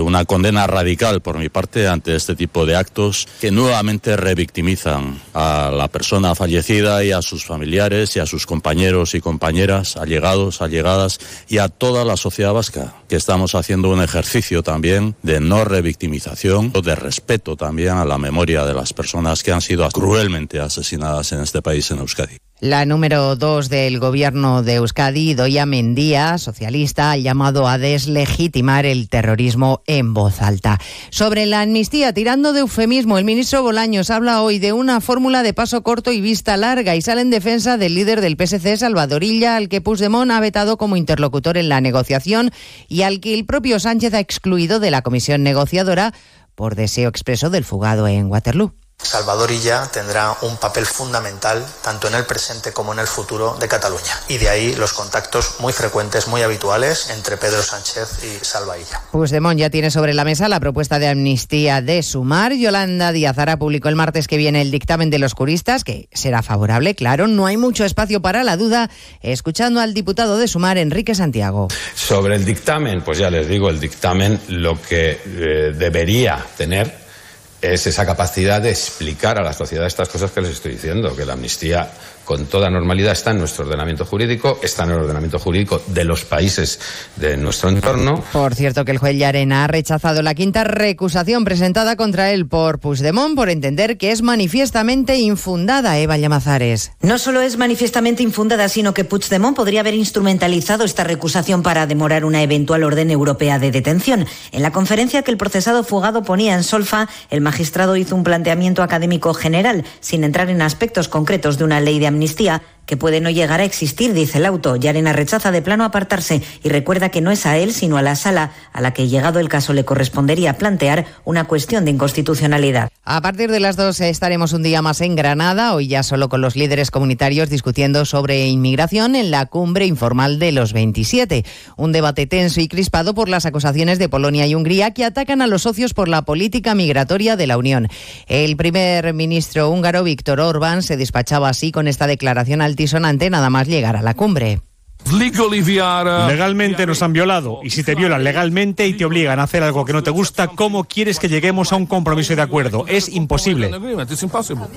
una condena radical por mi parte ante este tipo de actos que nuevamente revictimizan a la persona fallecida y a sus familiares y a sus compañeros y compañeras, allegados, allegadas y a toda la sociedad vasca, que estamos haciendo un ejercicio también de no revictimización, de respeto también a la memoria de las personas que han sido cruelmente asesinadas en este país, en Euskadi. La número dos del gobierno de Euskadi, Doya Mendía, socialista, ha llamado a deslegitimar el terrorismo en voz alta. Sobre la amnistía, tirando de eufemismo, el ministro Bolaños habla hoy de una fórmula de paso corto y vista larga y sale en defensa del líder del PSC, Salvador Illa, al que Puigdemont ha vetado como interlocutor en la negociación y al que el propio Sánchez ha excluido de la comisión negociadora por deseo expreso del fugado en Waterloo. Salvador Illa tendrá un papel fundamental tanto en el presente como en el futuro de Cataluña. Y de ahí los contactos muy frecuentes, muy habituales entre Pedro Sánchez y Salva Illa. Puigdemont ya tiene sobre la mesa la propuesta de amnistía de Sumar. Yolanda Díaz Ara publicó el martes que viene el dictamen de los juristas, que será favorable, claro. No hay mucho espacio para la duda. Escuchando al diputado de Sumar, Enrique Santiago. Sobre el dictamen, pues ya les digo, el dictamen lo que eh, debería tener es esa capacidad de explicar a la sociedad estas cosas que les estoy diciendo, que la amnistía con toda normalidad está en nuestro ordenamiento jurídico, está en el ordenamiento jurídico de los países de nuestro entorno. Por cierto, que el juez Llarena ha rechazado la quinta recusación presentada contra él por Puigdemont por entender que es manifiestamente infundada, Eva Llamazares. No solo es manifiestamente infundada, sino que Puigdemont podría haber instrumentalizado esta recusación para demorar una eventual orden europea de detención. En la conferencia que el procesado fugado ponía en solfa, el magistrado hizo un planteamiento académico general, sin entrar en aspectos concretos de una ley de amnistía que puede no llegar a existir, dice el auto. Yarena rechaza de plano apartarse y recuerda que no es a él, sino a la sala a la que, llegado el caso, le correspondería plantear una cuestión de inconstitucionalidad. A partir de las dos estaremos un día más en Granada, hoy ya solo con los líderes comunitarios discutiendo sobre inmigración en la cumbre informal de los 27. Un debate tenso y crispado por las acusaciones de Polonia y Hungría que atacan a los socios por la política migratoria de la Unión. El primer ministro húngaro, Víctor Orbán, se despachaba así con esta declaración al altisonante nada más llegar a la cumbre. Legalmente nos han violado y si te violan legalmente y te obligan a hacer algo que no te gusta, ¿cómo quieres que lleguemos a un compromiso de acuerdo? Es imposible.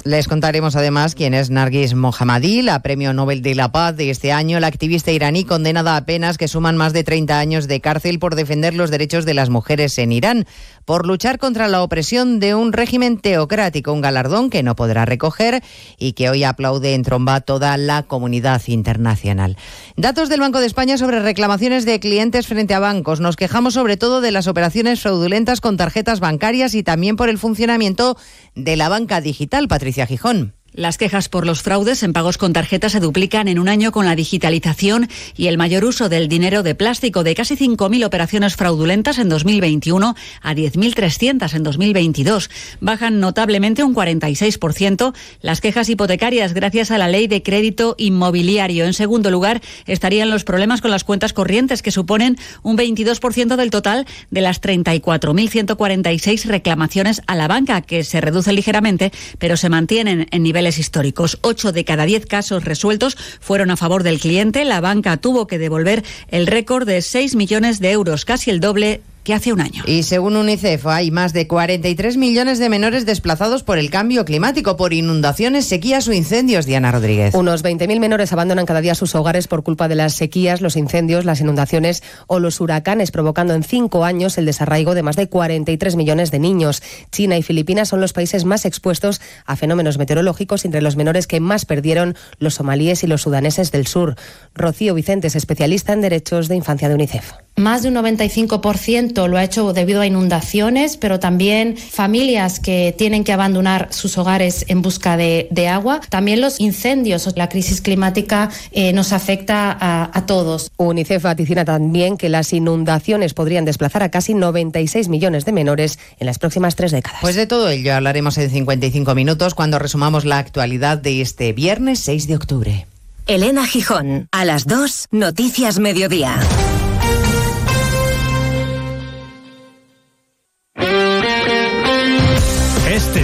Les contaremos además quién es Nargis Mohammadi, la Premio Nobel de la Paz de este año, la activista iraní condenada a penas que suman más de 30 años de cárcel por defender los derechos de las mujeres en Irán, por luchar contra la opresión de un régimen teocrático, un galardón que no podrá recoger y que hoy aplaude en tromba toda la comunidad internacional. Datos del Banco de España sobre reclamaciones de clientes frente a bancos. Nos quejamos sobre todo de las operaciones fraudulentas con tarjetas bancarias y también por el funcionamiento de la banca digital. Patricia Gijón. Las quejas por los fraudes en pagos con tarjeta se duplican en un año con la digitalización y el mayor uso del dinero de plástico de casi 5.000 operaciones fraudulentas en 2021 a 10.300 en 2022. Bajan notablemente un 46% las quejas hipotecarias gracias a la ley de crédito inmobiliario. En segundo lugar, estarían los problemas con las cuentas corrientes que suponen un 22% del total de las 34.146 reclamaciones a la banca, que se reduce ligeramente, pero se mantienen en nivel históricos. Ocho de cada diez casos resueltos fueron a favor del cliente. La banca tuvo que devolver el récord de 6 millones de euros, casi el doble hace un año. Y según UNICEF, hay más de 43 millones de menores desplazados por el cambio climático, por inundaciones, sequías o incendios. Diana Rodríguez. Unos 20.000 menores abandonan cada día sus hogares por culpa de las sequías, los incendios, las inundaciones o los huracanes, provocando en cinco años el desarraigo de más de 43 millones de niños. China y Filipinas son los países más expuestos a fenómenos meteorológicos, entre los menores que más perdieron los somalíes y los sudaneses del sur. Rocío Vicentes, especialista en derechos de infancia de UNICEF. Más de un 95% lo ha hecho debido a inundaciones, pero también familias que tienen que abandonar sus hogares en busca de, agua. También los incendios, la crisis climática eh, nos afecta a, a, todos. UNICEF vaticina también que las inundaciones podrían desplazar a casi 96 millones de menores en las próximas tres décadas. Pues de todo ello hablaremos en 55 minutos cuando resumamos la actualidad de este viernes 6 de octubre. Elena Gijón, a las 2, Noticias Mediodía.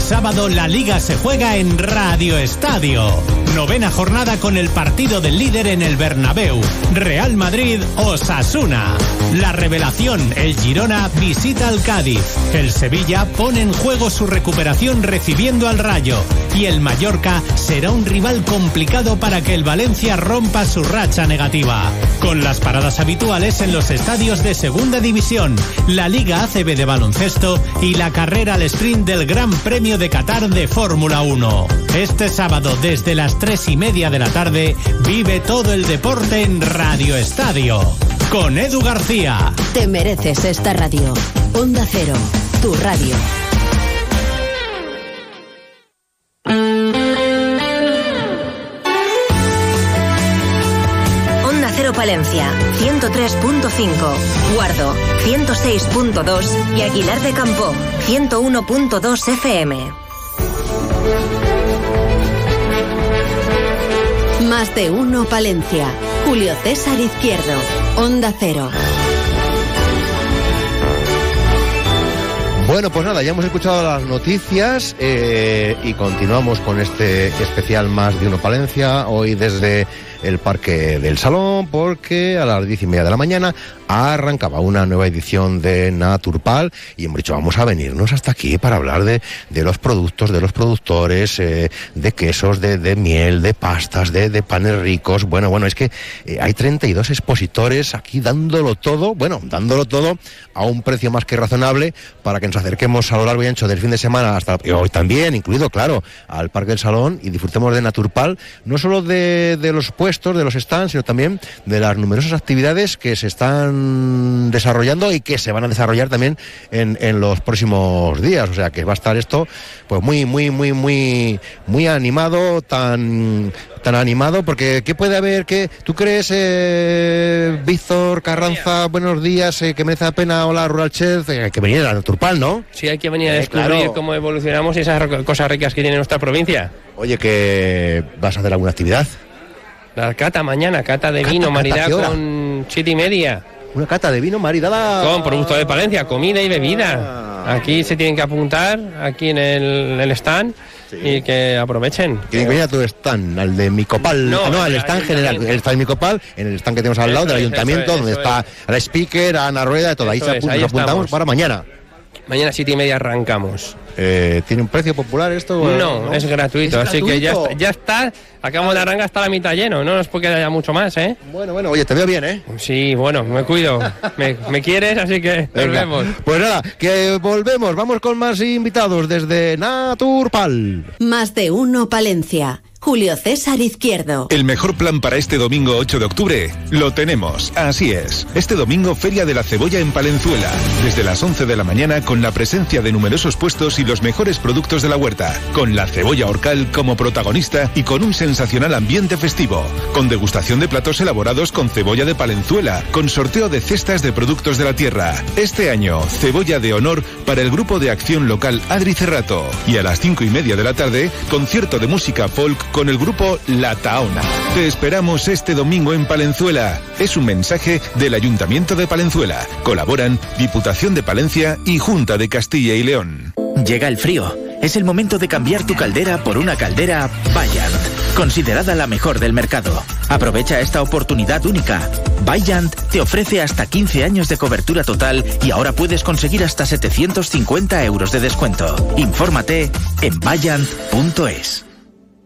Sábado la liga se juega en Radio Estadio. Novena jornada con el partido del líder en el Bernabéu. Real Madrid Osasuna. La revelación, el Girona visita al Cádiz. El Sevilla pone en juego su recuperación recibiendo al Rayo. Y el Mallorca será un rival complicado para que el Valencia rompa su racha negativa. Con las paradas habituales en los estadios de Segunda División, la Liga ACB de baloncesto y la carrera al sprint del Gran Premio de Qatar de Fórmula 1. Este sábado desde las tres y media de la tarde vive todo el deporte en Radio Estadio. Con Edu García. Te mereces esta radio. Onda Cero, tu radio. Onda Cero Palencia, 103.5. Guardo, 106.2. Y Aguilar de Campo, 101.2 FM. Más de uno Palencia. Julio César Izquierdo. Onda Cero. Bueno, pues nada, ya hemos escuchado las noticias eh, y continuamos con este especial más de uno Palencia, hoy desde el Parque del Salón, porque a las diez y media de la mañana arrancaba una nueva edición de Naturpal y hemos dicho vamos a venirnos hasta aquí para hablar de, de los productos, de los productores, eh, de quesos, de, de, miel, de pastas, de, de, panes ricos. Bueno, bueno, es que eh, hay 32 expositores aquí dándolo todo, bueno, dándolo todo a un precio más que razonable para que nos acerquemos a lo largo y ancho del fin de semana hasta hoy también, incluido, claro, al Parque del Salón y disfrutemos de Naturpal, no solo de, de los puestos, de los stands, sino también de las numerosas actividades que se están desarrollando y que se van a desarrollar también en, en, los próximos días. O sea que va a estar esto pues muy, muy, muy, muy, muy animado, tan tan animado, porque ¿qué puede haber? que ¿Tú crees, eh, Víctor Carranza, buenos días, eh, que merece la pena, hola, Rural Chef, eh, que venir a Turpal, ¿no? Sí, hay que venir a descubrir claro. cómo evolucionamos y esas cosas ricas que tiene nuestra provincia. Oye, que vas a hacer alguna actividad. La cata mañana, cata de vino, maridad con siete y media. Una cata de vino maridada. Con productos de Palencia, comida y bebida. Aquí se tienen que apuntar, aquí en el, en el stand. Sí. Y que aprovechen. Tienen que venir a tu stand, al de Micopal. No, no al stand general. El stand de Micopal, en el stand que tenemos al lado del ayuntamiento, es, donde está es. la speaker, Ana Rueda, y todo. Ahí, se ahí nos apuntamos para mañana. Mañana siete y media arrancamos. Eh, ¿Tiene un precio popular esto? No, no? es gratuito, ¿Es así gratuito? que ya está, ya está. Acabamos de arrancar hasta la mitad lleno, no nos puede haya mucho más, ¿eh? Bueno, bueno, oye, te veo bien, ¿eh? Sí, bueno, me cuido. me, me, quieres, así que nos vemos. Pues nada, que volvemos, vamos con más invitados desde Naturpal. Más de uno, Palencia. Julio César Izquierdo. El mejor plan para este domingo 8 de octubre lo tenemos, así es. Este domingo Feria de la Cebolla en Palenzuela, desde las 11 de la mañana con la presencia de numerosos puestos y los mejores productos de la huerta, con la cebolla orcal como protagonista y con un sensacional ambiente festivo, con degustación de platos elaborados con cebolla de Palenzuela, con sorteo de cestas de productos de la tierra. Este año, cebolla de honor para el grupo de acción local Adri Cerrato y a las 5 y media de la tarde, concierto de música folk con el grupo La Taona. Te esperamos este domingo en Palenzuela. Es un mensaje del Ayuntamiento de Palenzuela. Colaboran Diputación de Palencia y Junta de Castilla y León. Llega el frío. Es el momento de cambiar tu caldera por una caldera Bayant, considerada la mejor del mercado. Aprovecha esta oportunidad única. Bayant te ofrece hasta 15 años de cobertura total y ahora puedes conseguir hasta 750 euros de descuento. Infórmate en bayant.es.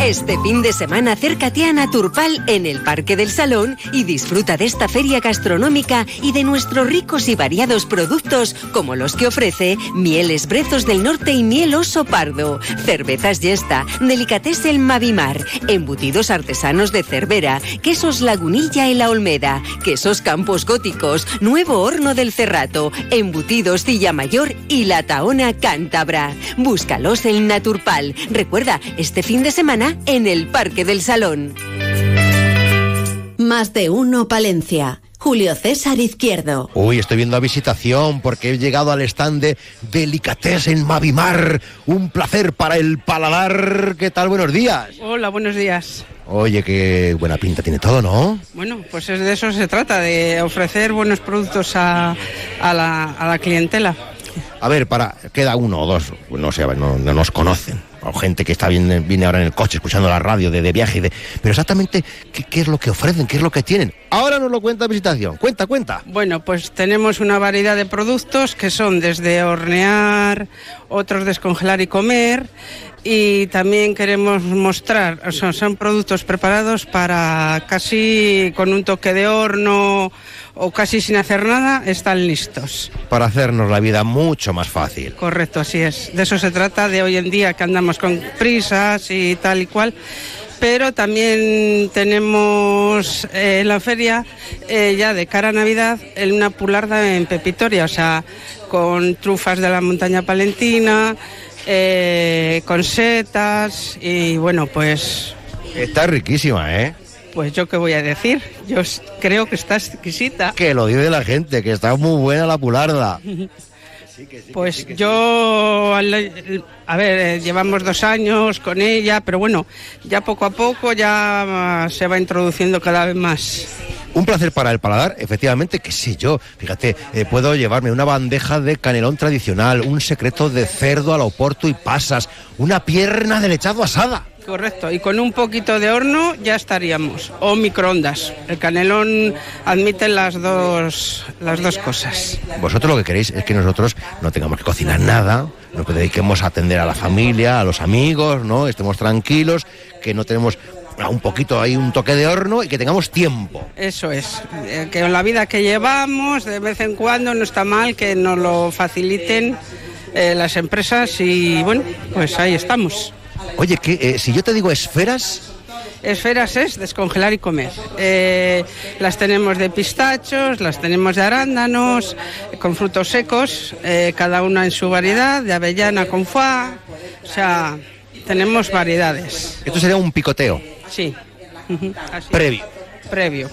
Este fin de semana acércate a Naturpal en el Parque del Salón y disfruta de esta feria gastronómica y de nuestros ricos y variados productos como los que ofrece Mieles Brezos del Norte y Miel Oso Pardo, Cervezas Yesta, Delicatessen Mavimar, Embutidos Artesanos de Cervera, Quesos Lagunilla y La Olmeda, Quesos Campos Góticos, Nuevo Horno del Cerrato, Embutidos Cilla Mayor y La Taona Cántabra. Búscalos en Naturpal. Recuerda, este fin de semana en el Parque del Salón. Más de uno Palencia. Julio César Izquierdo. Uy, estoy viendo a visitación porque he llegado al stand de Delicatessen Mavimar. Un placer para el paladar. ¿Qué tal? Buenos días. Hola, buenos días. Oye, qué buena pinta tiene todo, ¿no? Bueno, pues es de eso se trata, de ofrecer buenos productos a, a la, a la clientela. A ver, para, queda uno o dos, no sé, no, no nos conocen. O gente que está viene, viene ahora en el coche escuchando la radio de, de viaje. De, pero exactamente, ¿qué, ¿qué, es lo que ofrecen? ¿Qué es lo que tienen? Ahora nos lo cuenta visitación. Cuenta, cuenta. Bueno, pues tenemos una variedad de productos que son desde hornear, otros descongelar y comer. Y también queremos mostrar, o sea, son productos preparados para casi con un toque de horno o casi sin hacer nada, están listos. Para hacernos la vida mucho más fácil. Correcto, así es. De eso se trata de hoy en día, que andamos con prisas y tal y cual. Pero también tenemos eh, en la feria, eh, ya de cara a Navidad, en una pularda en Pepitoria, o sea, con trufas de la montaña palentina, eh, con setas y bueno, pues... Está riquísima, ¿eh? Pues yo qué voy a decir, yo creo que está exquisita. Que lo dice la gente, que está muy buena la pularda. Pues yo, a ver, eh, llevamos dos años con ella, pero bueno, ya poco a poco ya se va introduciendo cada vez más. Un placer para el paladar, efectivamente, que sé yo. Fíjate, eh, puedo llevarme una bandeja de canelón tradicional, un secreto de cerdo al oporto y pasas, una pierna de lechado asada. Correcto, y con un poquito de horno ya estaríamos, o microondas. El canelón admite las dos, las dos cosas. Vosotros lo que queréis es que nosotros no tengamos que cocinar nada, nos dediquemos a atender a la familia, a los amigos, ¿no? Estemos tranquilos, que no tenemos un poquito ahí un toque de horno y que tengamos tiempo. Eso es, eh, que en la vida que llevamos de vez en cuando no está mal que nos lo faciliten eh, las empresas y bueno, pues ahí estamos. Oye, que eh, si yo te digo esferas... Esferas es descongelar y comer. Eh, las tenemos de pistachos, las tenemos de arándanos, con frutos secos, eh, cada una en su variedad, de avellana con foie, o sea, tenemos variedades. Esto sería un picoteo. Sí. Previo. Previo.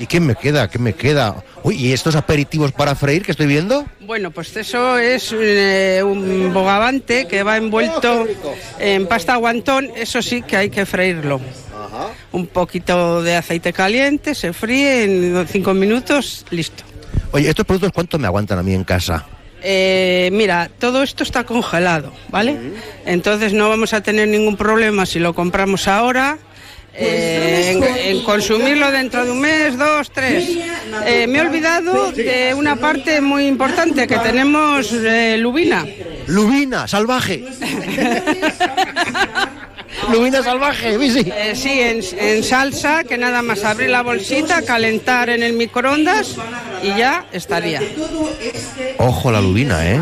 ¿Y qué me queda? ¿Qué me queda? Uy, ¿y estos aperitivos para freír que estoy viendo? Bueno, pues eso es eh, un bogavante que va envuelto en pasta guantón, eso sí que hay que freírlo. Ajá. Un poquito de aceite caliente, se fríe en cinco minutos, listo. Oye, ¿estos productos cuánto me aguantan a mí en casa? Eh, mira, todo esto está congelado, ¿vale? Entonces no vamos a tener ningún problema si lo compramos ahora. Eh, en, en, consumirlo dentro de un mes, dos, tres. Eh, me he olvidado de una parte muy importante que tenemos eh, lubina. Lubina, salvaje. Lubina salvaje, sí. Eh, sí, en, en salsa, que nada más abrir la bolsita, calentar en el microondas y ya estaría. Ojo la lubina, ¿eh?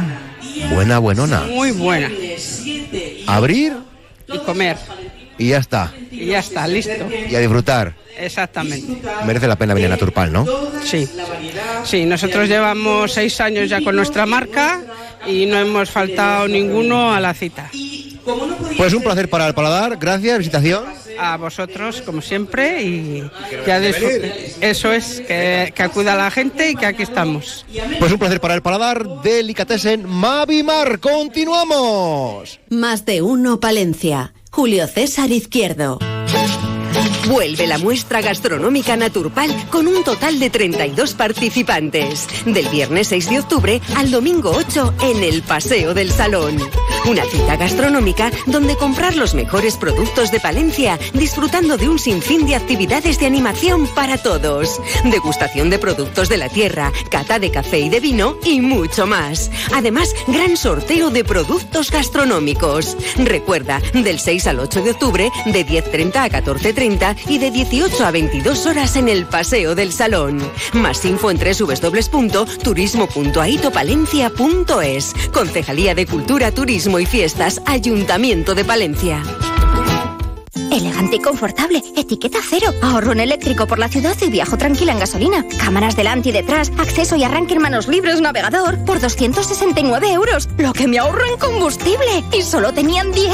Buena, buenona. Muy buena. Abrir Y comer. Y ya está. Y ya está, listo. Y a disfrutar. Exactamente. Merece la pena venir a Naturpal, ¿no? Sí. Sí, nosotros llevamos seis años ya con nuestra marca y no hemos faltado ninguno a la cita. Pues un placer para el paladar. Gracias, visitación. A vosotros, como siempre, y ya eso es, que, que acuda la gente y que aquí estamos. Pues un placer para el paladar. Delicatessen Mavimar. Continuamos. Más de uno Palencia. Julio César Izquierdo. Vuelve la muestra gastronómica Naturpal con un total de 32 participantes. Del viernes 6 de octubre al domingo 8 en el Paseo del Salón. Una cita gastronómica donde comprar los mejores productos de Palencia, disfrutando de un sinfín de actividades de animación para todos. Degustación de productos de la tierra, cata de café y de vino y mucho más. Además, gran sorteo de productos gastronómicos. Recuerda, del 6 al 8 de octubre, de 10.30 a 14.30 y de 18 a 22 horas en el Paseo del Salón. Más info en www.turismo.aitopalencia.es. Concejalía de Cultura, Turismo y Fiestas, Ayuntamiento de Palencia. Elegante y confortable, etiqueta cero. Ahorro en eléctrico por la ciudad y viajo tranquila en gasolina. Cámaras delante y detrás, acceso y arranque en manos libres, navegador, por 269 euros. Lo que me ahorro en combustible. Y solo tenían 10.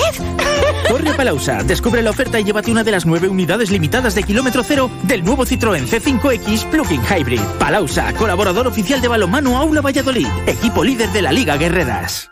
Corre a Palausa, descubre la oferta y llévate una de las nueve unidades limitadas de kilómetro cero del nuevo Citroën C5X Plug-in Hybrid. Palausa, colaborador oficial de Balomano Aula Valladolid, equipo líder de la Liga Guerreras.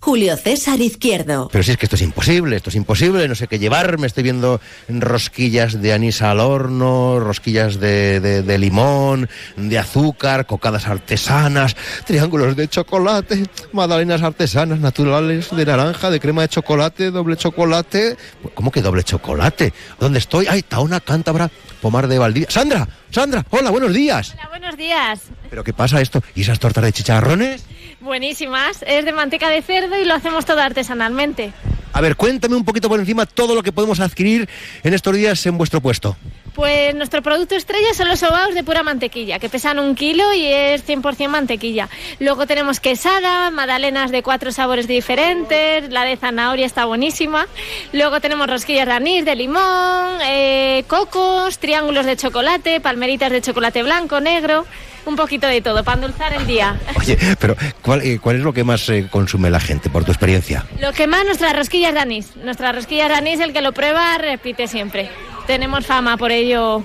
Julio César Izquierdo. Pero si es que esto es imposible, esto es imposible, no sé qué llevarme. Estoy viendo rosquillas de anís al horno, rosquillas de, de- de limón, de azúcar, cocadas artesanas, triángulos de chocolate, magdalenas artesanas, naturales, de naranja, de crema de chocolate, doble chocolate. ¿Cómo que doble chocolate? ¿Dónde estoy? ¡Ay, Taona, Cántabra, Pomar de Valdivia! ¡Sandra! ¡Sandra! ¡Hola, buenos días! Hola, buenos días. ¿Pero qué pasa esto? ¿Y esas tortas de chicharrones? Buenísimas. Es de manteca de cerdo y lo hacemos todo artesanalmente. A ver, cuéntame un poquito por encima todo lo que podemos adquirir en estos días en vuestro puesto. Pues nuestro producto estrella son los sobaos de pura mantequilla, que pesan un kilo y es 100% mantequilla. Luego tenemos quesada, magdalenas de cuatro sabores diferentes, la de zanahoria está buenísima. Luego tenemos rosquillas de anís, de limón, eh, cocos, triángulos de chocolate, palmeritas de chocolate blanco, negro, un poquito de todo para endulzar el día. Oye, pero ¿cuál, eh, cuál es lo que más eh, consume la gente, por tu experiencia? Lo que más, nuestras rosquillas de anís. Nuestras rosquillas de anís, el que lo prueba repite siempre. Tenemos fama por ello.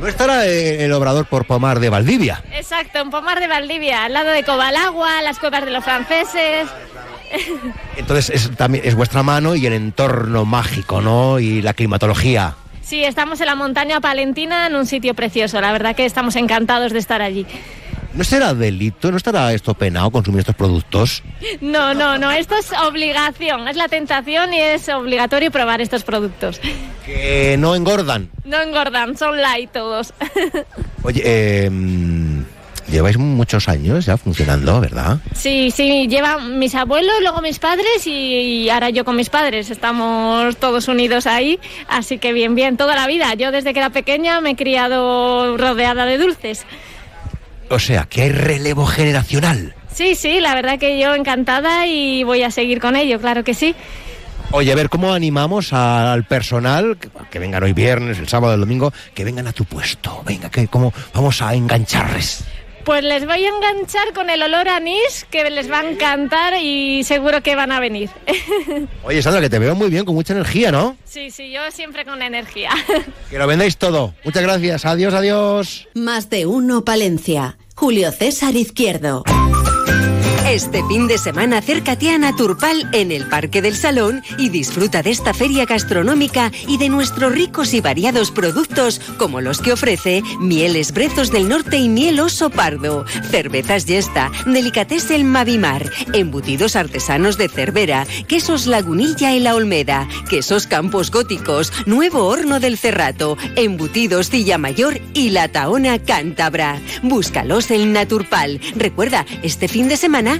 No estará eh, el obrador por Pomar de Valdivia. Exacto, en Pomar de Valdivia, al lado de Cobalagua, las cuevas de los franceses. Entonces es, también, es vuestra mano y el entorno mágico, ¿no? Y la climatología. Sí, estamos en la montaña palentina, en un sitio precioso. La verdad que estamos encantados de estar allí. ¿No será delito? ¿No estará esto penado consumir estos productos? No, no, no, esto es obligación, es la tentación y es obligatorio probar estos productos. Que no engordan. No engordan, son light todos. Oye, eh, lleváis muchos años ya funcionando, ¿verdad? Sí, sí, llevan mis abuelos, luego mis padres y ahora yo con mis padres. Estamos todos unidos ahí, así que bien, bien, toda la vida. Yo desde que era pequeña me he criado rodeada de dulces. O sea, que hay relevo generacional. Sí, sí, la verdad que yo encantada y voy a seguir con ello, claro que sí. Oye, a ver, ¿cómo animamos al personal, que, que vengan hoy viernes, el sábado, el domingo, que vengan a tu puesto? Venga, que cómo vamos a engancharles. Pues les voy a enganchar con el olor a anís que les va a encantar y seguro que van a venir. Oye, Sandra, que te veo muy bien, con mucha energía, ¿no? Sí, sí, yo siempre con energía. Que lo vendéis todo. Muchas gracias. Adiós, adiós. Más de uno Palencia. Julio César Izquierdo. Este fin de semana acércate a Naturpal en el Parque del Salón y disfruta de esta feria gastronómica y de nuestros ricos y variados productos como los que ofrece Mieles Brezos del Norte y Miel Oso Pardo, Cervezas Yesta, Delicatessen Mavimar, embutidos artesanos de Cervera, quesos Lagunilla y La Olmeda, quesos Campos Góticos, nuevo horno del Cerrato, embutidos Mayor y La Taona Cántabra. Búscalos en Naturpal. Recuerda, este fin de semana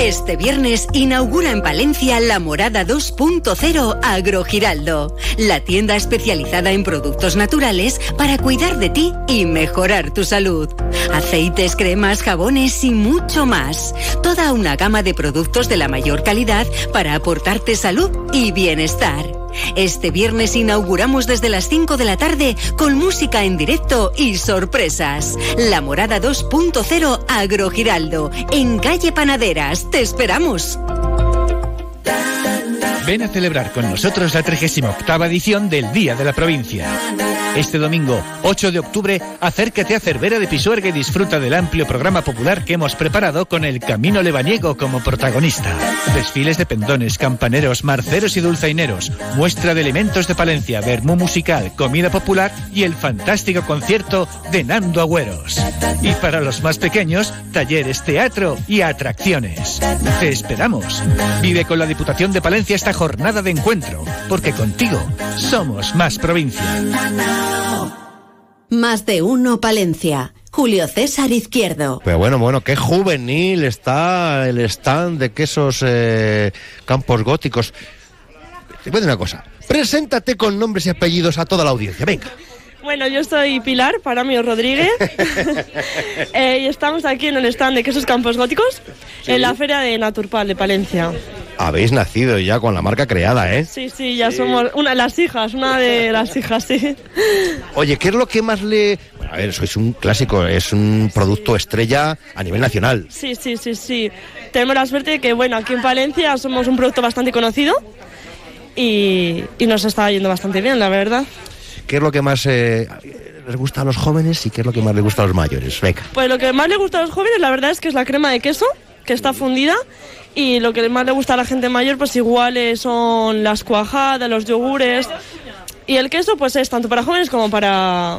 Este viernes inaugura en Palencia la Morada 2.0 Agrogiraldo, la tienda especializada en productos naturales para cuidar de ti y mejorar tu salud. Aceites, cremas, jabones y mucho más. Toda una gama de productos de la mayor calidad para aportarte salud y bienestar. Este viernes inauguramos desde las 5 de la tarde con música en directo y sorpresas. La Morada 2.0 Agrogiraldo, en calle Panaderas. ¡Te esperamos! Ven a celebrar con nosotros la 38 edición del Día de la Provincia. Este domingo, 8 de octubre, acércate a Cervera de Pisuerga y disfruta del amplio programa popular que hemos preparado con el Camino Lebaniego como protagonista. Desfiles de pendones, campaneros, marceros y dulzaineros, muestra de elementos de Palencia, vermú musical, comida popular y el fantástico concierto de Nando Agüeros. Y para los más pequeños, talleres, teatro y atracciones. Te esperamos. Vive con la Diputación de Palencia esta jornada de encuentro, porque contigo somos más provincia. Más de uno Palencia. Julio César Izquierdo. Pero bueno, bueno, qué juvenil está el stand de quesos eh, campos góticos. Te decir una cosa. Preséntate con nombres y apellidos a toda la audiencia. Venga. Bueno, yo soy Pilar Paramio Rodríguez eh, y estamos aquí en el stand de quesos campos góticos en la feria de Naturpal de Palencia. Habéis nacido ya con la marca creada, ¿eh? Sí, sí, ya somos una de las hijas, una de las hijas, sí. Oye, ¿qué es lo que más le... Bueno, a ver, sois un clásico, es un producto estrella a nivel nacional. Sí, sí, sí, sí. Tenemos la suerte de que, bueno, aquí en Palencia somos un producto bastante conocido y, y nos está yendo bastante bien, la verdad. ¿Qué es lo que más eh, les gusta a los jóvenes y qué es lo que más les gusta a los mayores? Venga. Pues lo que más le gusta a los jóvenes, la verdad es que es la crema de queso, que está fundida. Y lo que más le gusta a la gente mayor, pues igual eh, son las cuajadas, los yogures. Y el queso, pues es tanto para jóvenes como para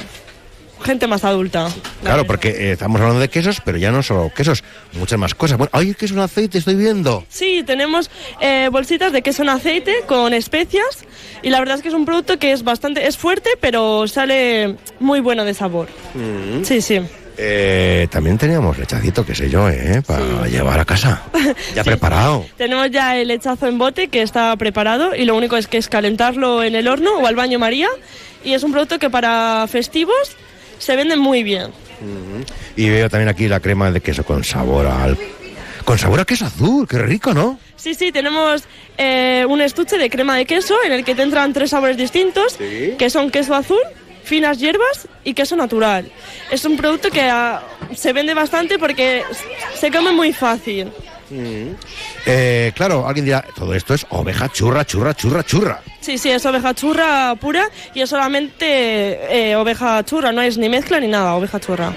gente más adulta. Claro, porque eh, estamos hablando de quesos, pero ya no solo quesos, muchas más cosas. Bueno, ay, queso en aceite, estoy viendo. Sí, tenemos eh, bolsitas de queso en aceite con especias y la verdad es que es un producto que es bastante, es fuerte, pero sale muy bueno de sabor. Sí, sí. Eh, también teníamos lechacito, qué sé yo, ¿eh? Para llevar a casa. Ya preparado. Tenemos ya el lechazo en bote que está preparado y lo único es que es calentarlo en el horno o al baño María y es un producto que para festivos se vende muy bien. Y veo también aquí la crema de queso con sabor al... Con sabor a queso azul, qué rico, ¿no? Sí, sí, tenemos eh, un estuche de crema de queso en el que te entran tres sabores distintos, que son queso azul, finas hierbas y queso natural. Es un producto que ah, se vende bastante porque se come muy fácil. Eh, claro, alguien dirá, todo esto es oveja churra, churra, churra, churra. Sí, sí, es oveja churra pura y es solamente eh, oveja churra, no es ni mezcla ni nada, oveja churra.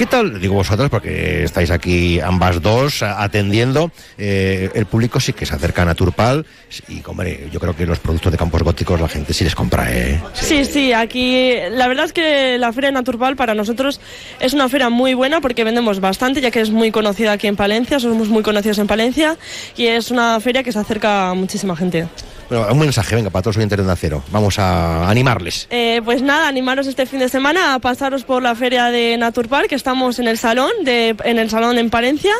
¿Qué tal? Digo vosotros porque estáis aquí ambas dos atendiendo. eh, el público sí que se acerca a Naturpal y, hombre, yo creo que los productos de campos góticos la gente sí les compra, ¿eh? Sí, sí, aquí la verdad es que la Feria Naturpal para nosotros es una feria muy buena porque vendemos bastante, ya que es muy conocida aquí en Palencia, somos muy conocidos en Palencia y es una feria que se acerca a muchísima gente. Bueno, un mensaje, venga, para todos los oyentes de Acero. Vamos a animarles. Eh, pues nada, animaros este fin de semana a pasaros por la feria de Naturpal, que estamos en el salón, de, en el salón en Palencia,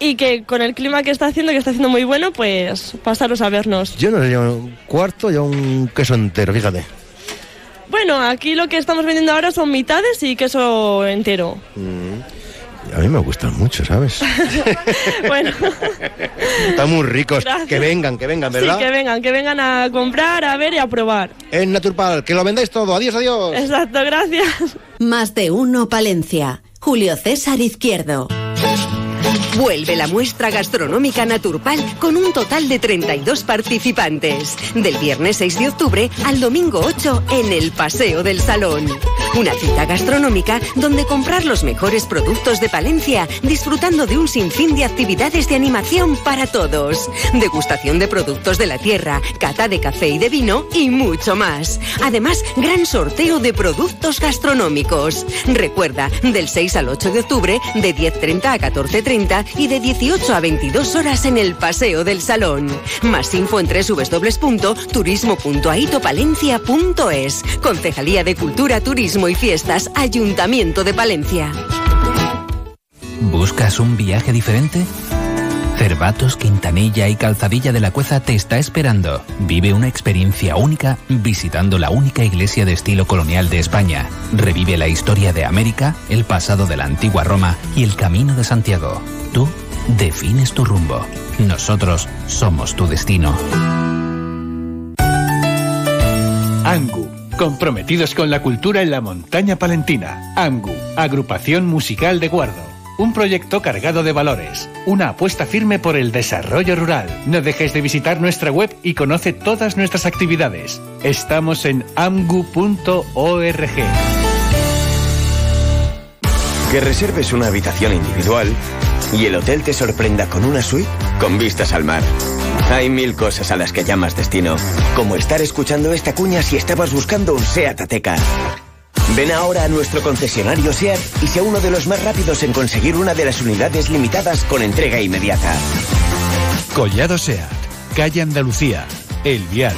y que con el clima que está haciendo, que está haciendo muy bueno, pues pasaros a vernos. Yo no sé, yo un cuarto y un queso entero, fíjate. Bueno, aquí lo que estamos vendiendo ahora son mitades y queso entero. A mí me gustan mucho, ¿sabes? bueno, Están muy ricos. Gracias. Que vengan, que vengan, ¿verdad? sí, que vengan, que vengan a comprar, a ver y a probar. En Naturpal, que lo vendáis todo. Adiós, adiós. Exacto, gracias. Más de uno Palencia. Julio César Izquierdo. Vuelve la muestra gastronómica Naturpal con un total de 32 participantes. Del viernes 6 de octubre al domingo 8 en el Paseo del Salón. Una cita gastronómica donde comprar los mejores productos de Palencia, disfrutando de un sinfín de actividades de animación para todos. Degustación de productos de la tierra, cata de café y de vino y mucho más. Además, gran sorteo de productos gastronómicos. Recuerda, del 6 al 8 de octubre, de 10.30 a 14.30 y de 18 a 22 horas en el Paseo del Salón. Más info en www.turismo.aitopalencia.es. Concejalía de Cultura, Turismo y Fiestas, Ayuntamiento de Palencia. ¿Buscas un viaje diferente? Cervatos, Quintanilla y Calzadilla de la Cueza te está esperando. Vive una experiencia única visitando la única iglesia de estilo colonial de España. Revive la historia de América, el pasado de la antigua Roma y el camino de Santiago. Tú defines tu rumbo. Nosotros somos tu destino. ANGU, comprometidos con la cultura en la montaña palentina. ANGU, agrupación musical de Guardo. Un proyecto cargado de valores, una apuesta firme por el desarrollo rural. No dejes de visitar nuestra web y conoce todas nuestras actividades. Estamos en amgu.org. Que reserves una habitación individual y el hotel te sorprenda con una suite con vistas al mar. Hay mil cosas a las que llamas destino, como estar escuchando esta cuña si estabas buscando un SEAT Ateca. Ven ahora a nuestro concesionario SEAT y sea uno de los más rápidos en conseguir una de las unidades limitadas con entrega inmediata. Collado SEAT, calle Andalucía, El Vial.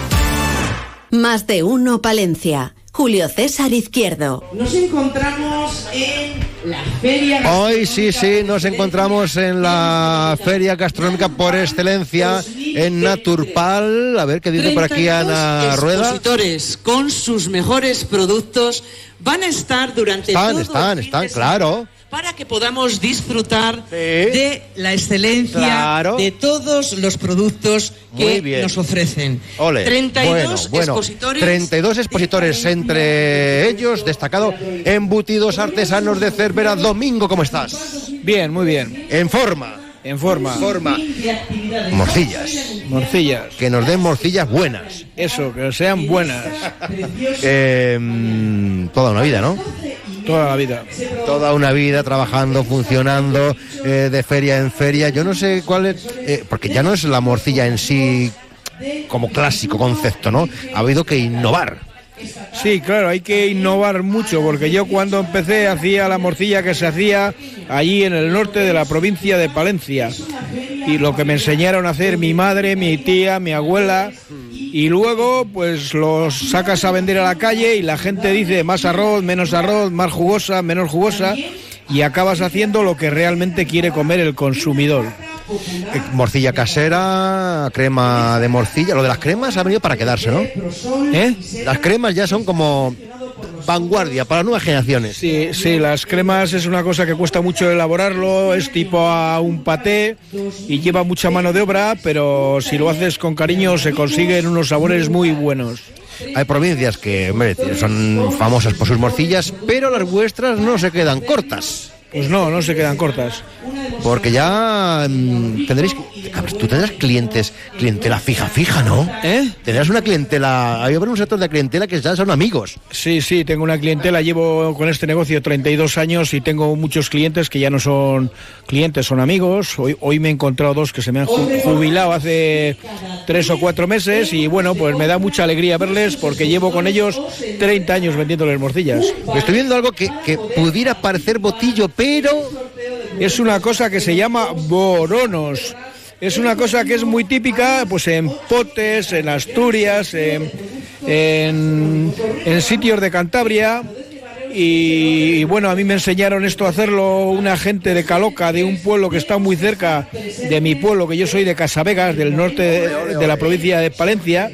Más de uno Palencia. Julio César Izquierdo. Nos encontramos en la feria. Hoy sí, sí, nos encontramos en la feria gastronómica por excelencia en Naturpal. A ver qué dice por aquí Ana Rueda. expositores con sus mejores productos van a estar durante Están, todo están, el fin están, de semana claro. Para que podamos disfrutar de la excelencia Claro. de todos los productos que nos ofrecen. Ole. 32 bueno, bueno, expositores 32 expositores, entre ellos destacado embutidos artesanos de Cervera. Domingo, ¿cómo estás? Bien, muy bien. En forma. En forma. Forma. Morcillas. Morcillas. Que nos den morcillas buenas. Eso, que sean buenas. Eh, toda una vida, ¿no? Toda la vida. Toda una vida trabajando, funcionando, eh, de feria en feria. Yo no sé cuál es, eh, porque ya no es la morcilla en sí como clásico concepto, ¿no? Ha habido que innovar. Sí, claro, hay que innovar mucho, porque yo cuando empecé hacía la morcilla que se hacía allí en el norte de la provincia de Palencia. Y lo que me enseñaron a hacer mi madre, mi tía, mi abuela. Y luego, pues los sacas a vender a la calle y la gente dice más arroz, menos arroz, más jugosa, menos jugosa. Y acabas haciendo lo que realmente quiere comer el consumidor. Eh, Morcilla casera, crema de morcilla. Lo de las cremas ha venido para quedarse, ¿no? ¿Eh? Las cremas ya son como vanguardia para nuevas generaciones. Sí, sí, las cremas es una cosa que cuesta mucho elaborarlo, es tipo a un paté y lleva mucha mano de obra, pero si lo haces con cariño se consiguen unos sabores muy buenos. Hay provincias que hombre, son famosas por sus morcillas, pero las vuestras no se quedan cortas. Pues no, no se quedan cortas. Porque ya mm, tendréis, a ver, tú tendrás clientes, clientela fija, fija, ¿no? ¿Eh? Tendrás una clientela, hay un sector de clientela que ya son amigos. Sí, sí, tengo una clientela, llevo con este negocio 32 años y tengo muchos clientes que ya no son clientes, son amigos. Hoy, hoy me he encontrado dos que se me han ju- jubilado hace tres o cuatro meses y bueno, pues me da mucha alegría verles porque llevo con ellos 30 años vendiéndoles morcillas. Estoy viendo algo que, que pudiera parecer botillo, pero... Es una cosa que se llama boronos. Es una cosa que es muy típica pues en Potes, en Asturias, en, en- en sitios de Cantabria. Y, bueno, a mí me enseñaron esto a hacerlo una gente de Caloca, de un pueblo que está muy cerca de mi pueblo, que yo soy de Casavegas, del norte de la provincia de Palencia.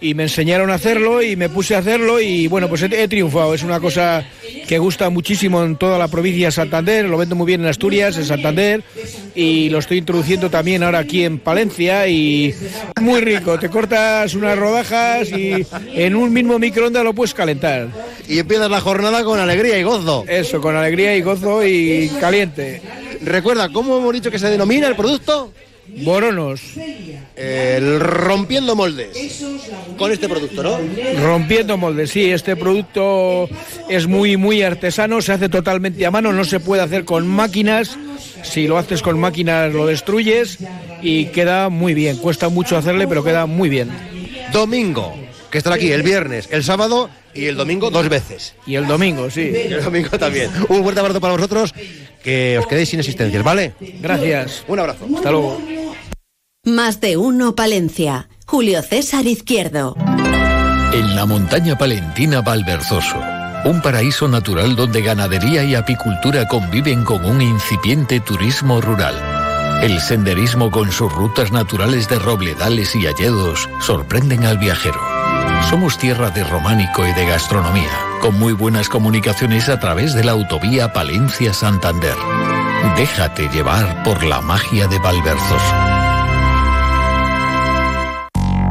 Y me enseñaron a hacerlo y me puse a hacerlo y bueno, pues he, he, triunfado. Es una cosa que gusta muchísimo en toda la provincia de Santander, lo vendo muy bien en Asturias, en Santander y lo estoy introduciendo también ahora aquí en Palencia y muy rico. Te cortas unas rodajas y en un mismo microondas lo puedes calentar. Y empiezas la jornada con alegría y gozo. Eso, con alegría y gozo y caliente. Recuerda, ¿cómo hemos dicho que se denomina el producto? Boronos. El rompiendo moldes. Con este producto, ¿no? Rompiendo moldes, sí. Este producto es muy, muy artesano, se hace totalmente a mano, no se puede hacer con máquinas. Si lo haces con máquinas lo destruyes y queda muy bien. Cuesta mucho hacerle, pero queda muy bien. Domingo, que estará aquí el viernes, el sábado y el domingo dos veces. Y el domingo, sí. Y el domingo también. Un fuerte abrazo para vosotros, que os quedéis sin existencias, ¿vale? Gracias. Un abrazo. Hasta luego. Más de uno Palencia. Julio César Izquierdo. En la montaña palentina Valverzoso, un paraíso natural donde ganadería y apicultura conviven con un incipiente turismo rural. El senderismo con sus rutas naturales de robledales y alledos sorprenden al viajero. Somos tierra de románico y de gastronomía, con muy buenas comunicaciones a través de la autovía Palencia-Santander. Déjate llevar por la magia de Valverzoso.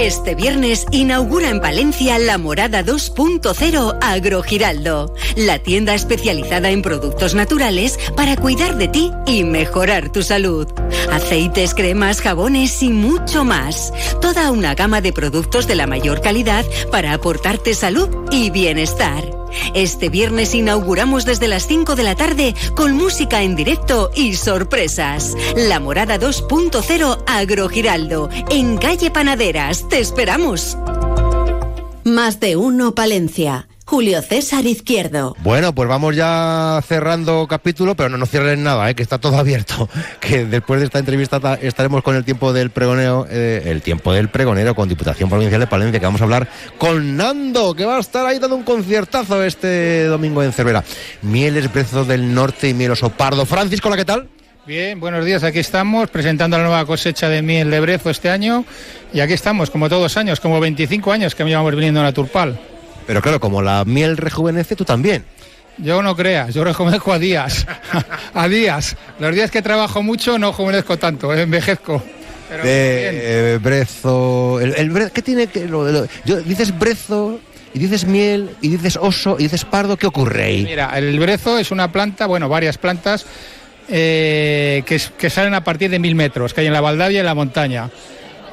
Este viernes inaugura en Palencia la Morada 2.0 Agrogiraldo, la tienda especializada en productos naturales para cuidar de ti y mejorar tu salud. Aceites, cremas, jabones y mucho más. Toda una gama de productos de la mayor calidad para aportarte salud y bienestar. Este viernes inauguramos desde las 5 de la tarde con música en directo y sorpresas. La Morada 2.0 Agrogiraldo, en calle Panaderas. Te esperamos. Más de uno Palencia. Julio César Izquierdo. Bueno, pues vamos ya cerrando capítulo, pero no nos cierren nada, ¿eh? que está todo abierto. Que después de esta entrevista ta- estaremos con el tiempo del pregonero, eh, el tiempo del pregonero con Diputación Provincial de Palencia, que vamos a hablar con Nando, que va a estar ahí dando un conciertazo este domingo en Cervera. Mieles, Brezo del Norte y Miel Oso Pardo. Francisco, ¿la qué tal? Bien, buenos días. Aquí estamos presentando la nueva cosecha de miel de brezo este año. Y aquí estamos, como todos los años, como 25 años que llevamos viniendo a la Turpal. Pero claro, como la miel rejuvenece, tú también. Yo no creas, yo rejuvenezco a días. a días. Los días que trabajo mucho no rejuvenezco tanto, eh, envejezco. Pero de eh, brezo. El, el bre- ¿Qué tiene que.? lo- lo- yo- dices brezo, y dices miel, y dices oso, y dices pardo, ¿qué ocurre ahí? Mira, el brezo es una planta, bueno, varias plantas eh, que, que salen a partir de mil metros, que hay en la Valdavia y en la montaña.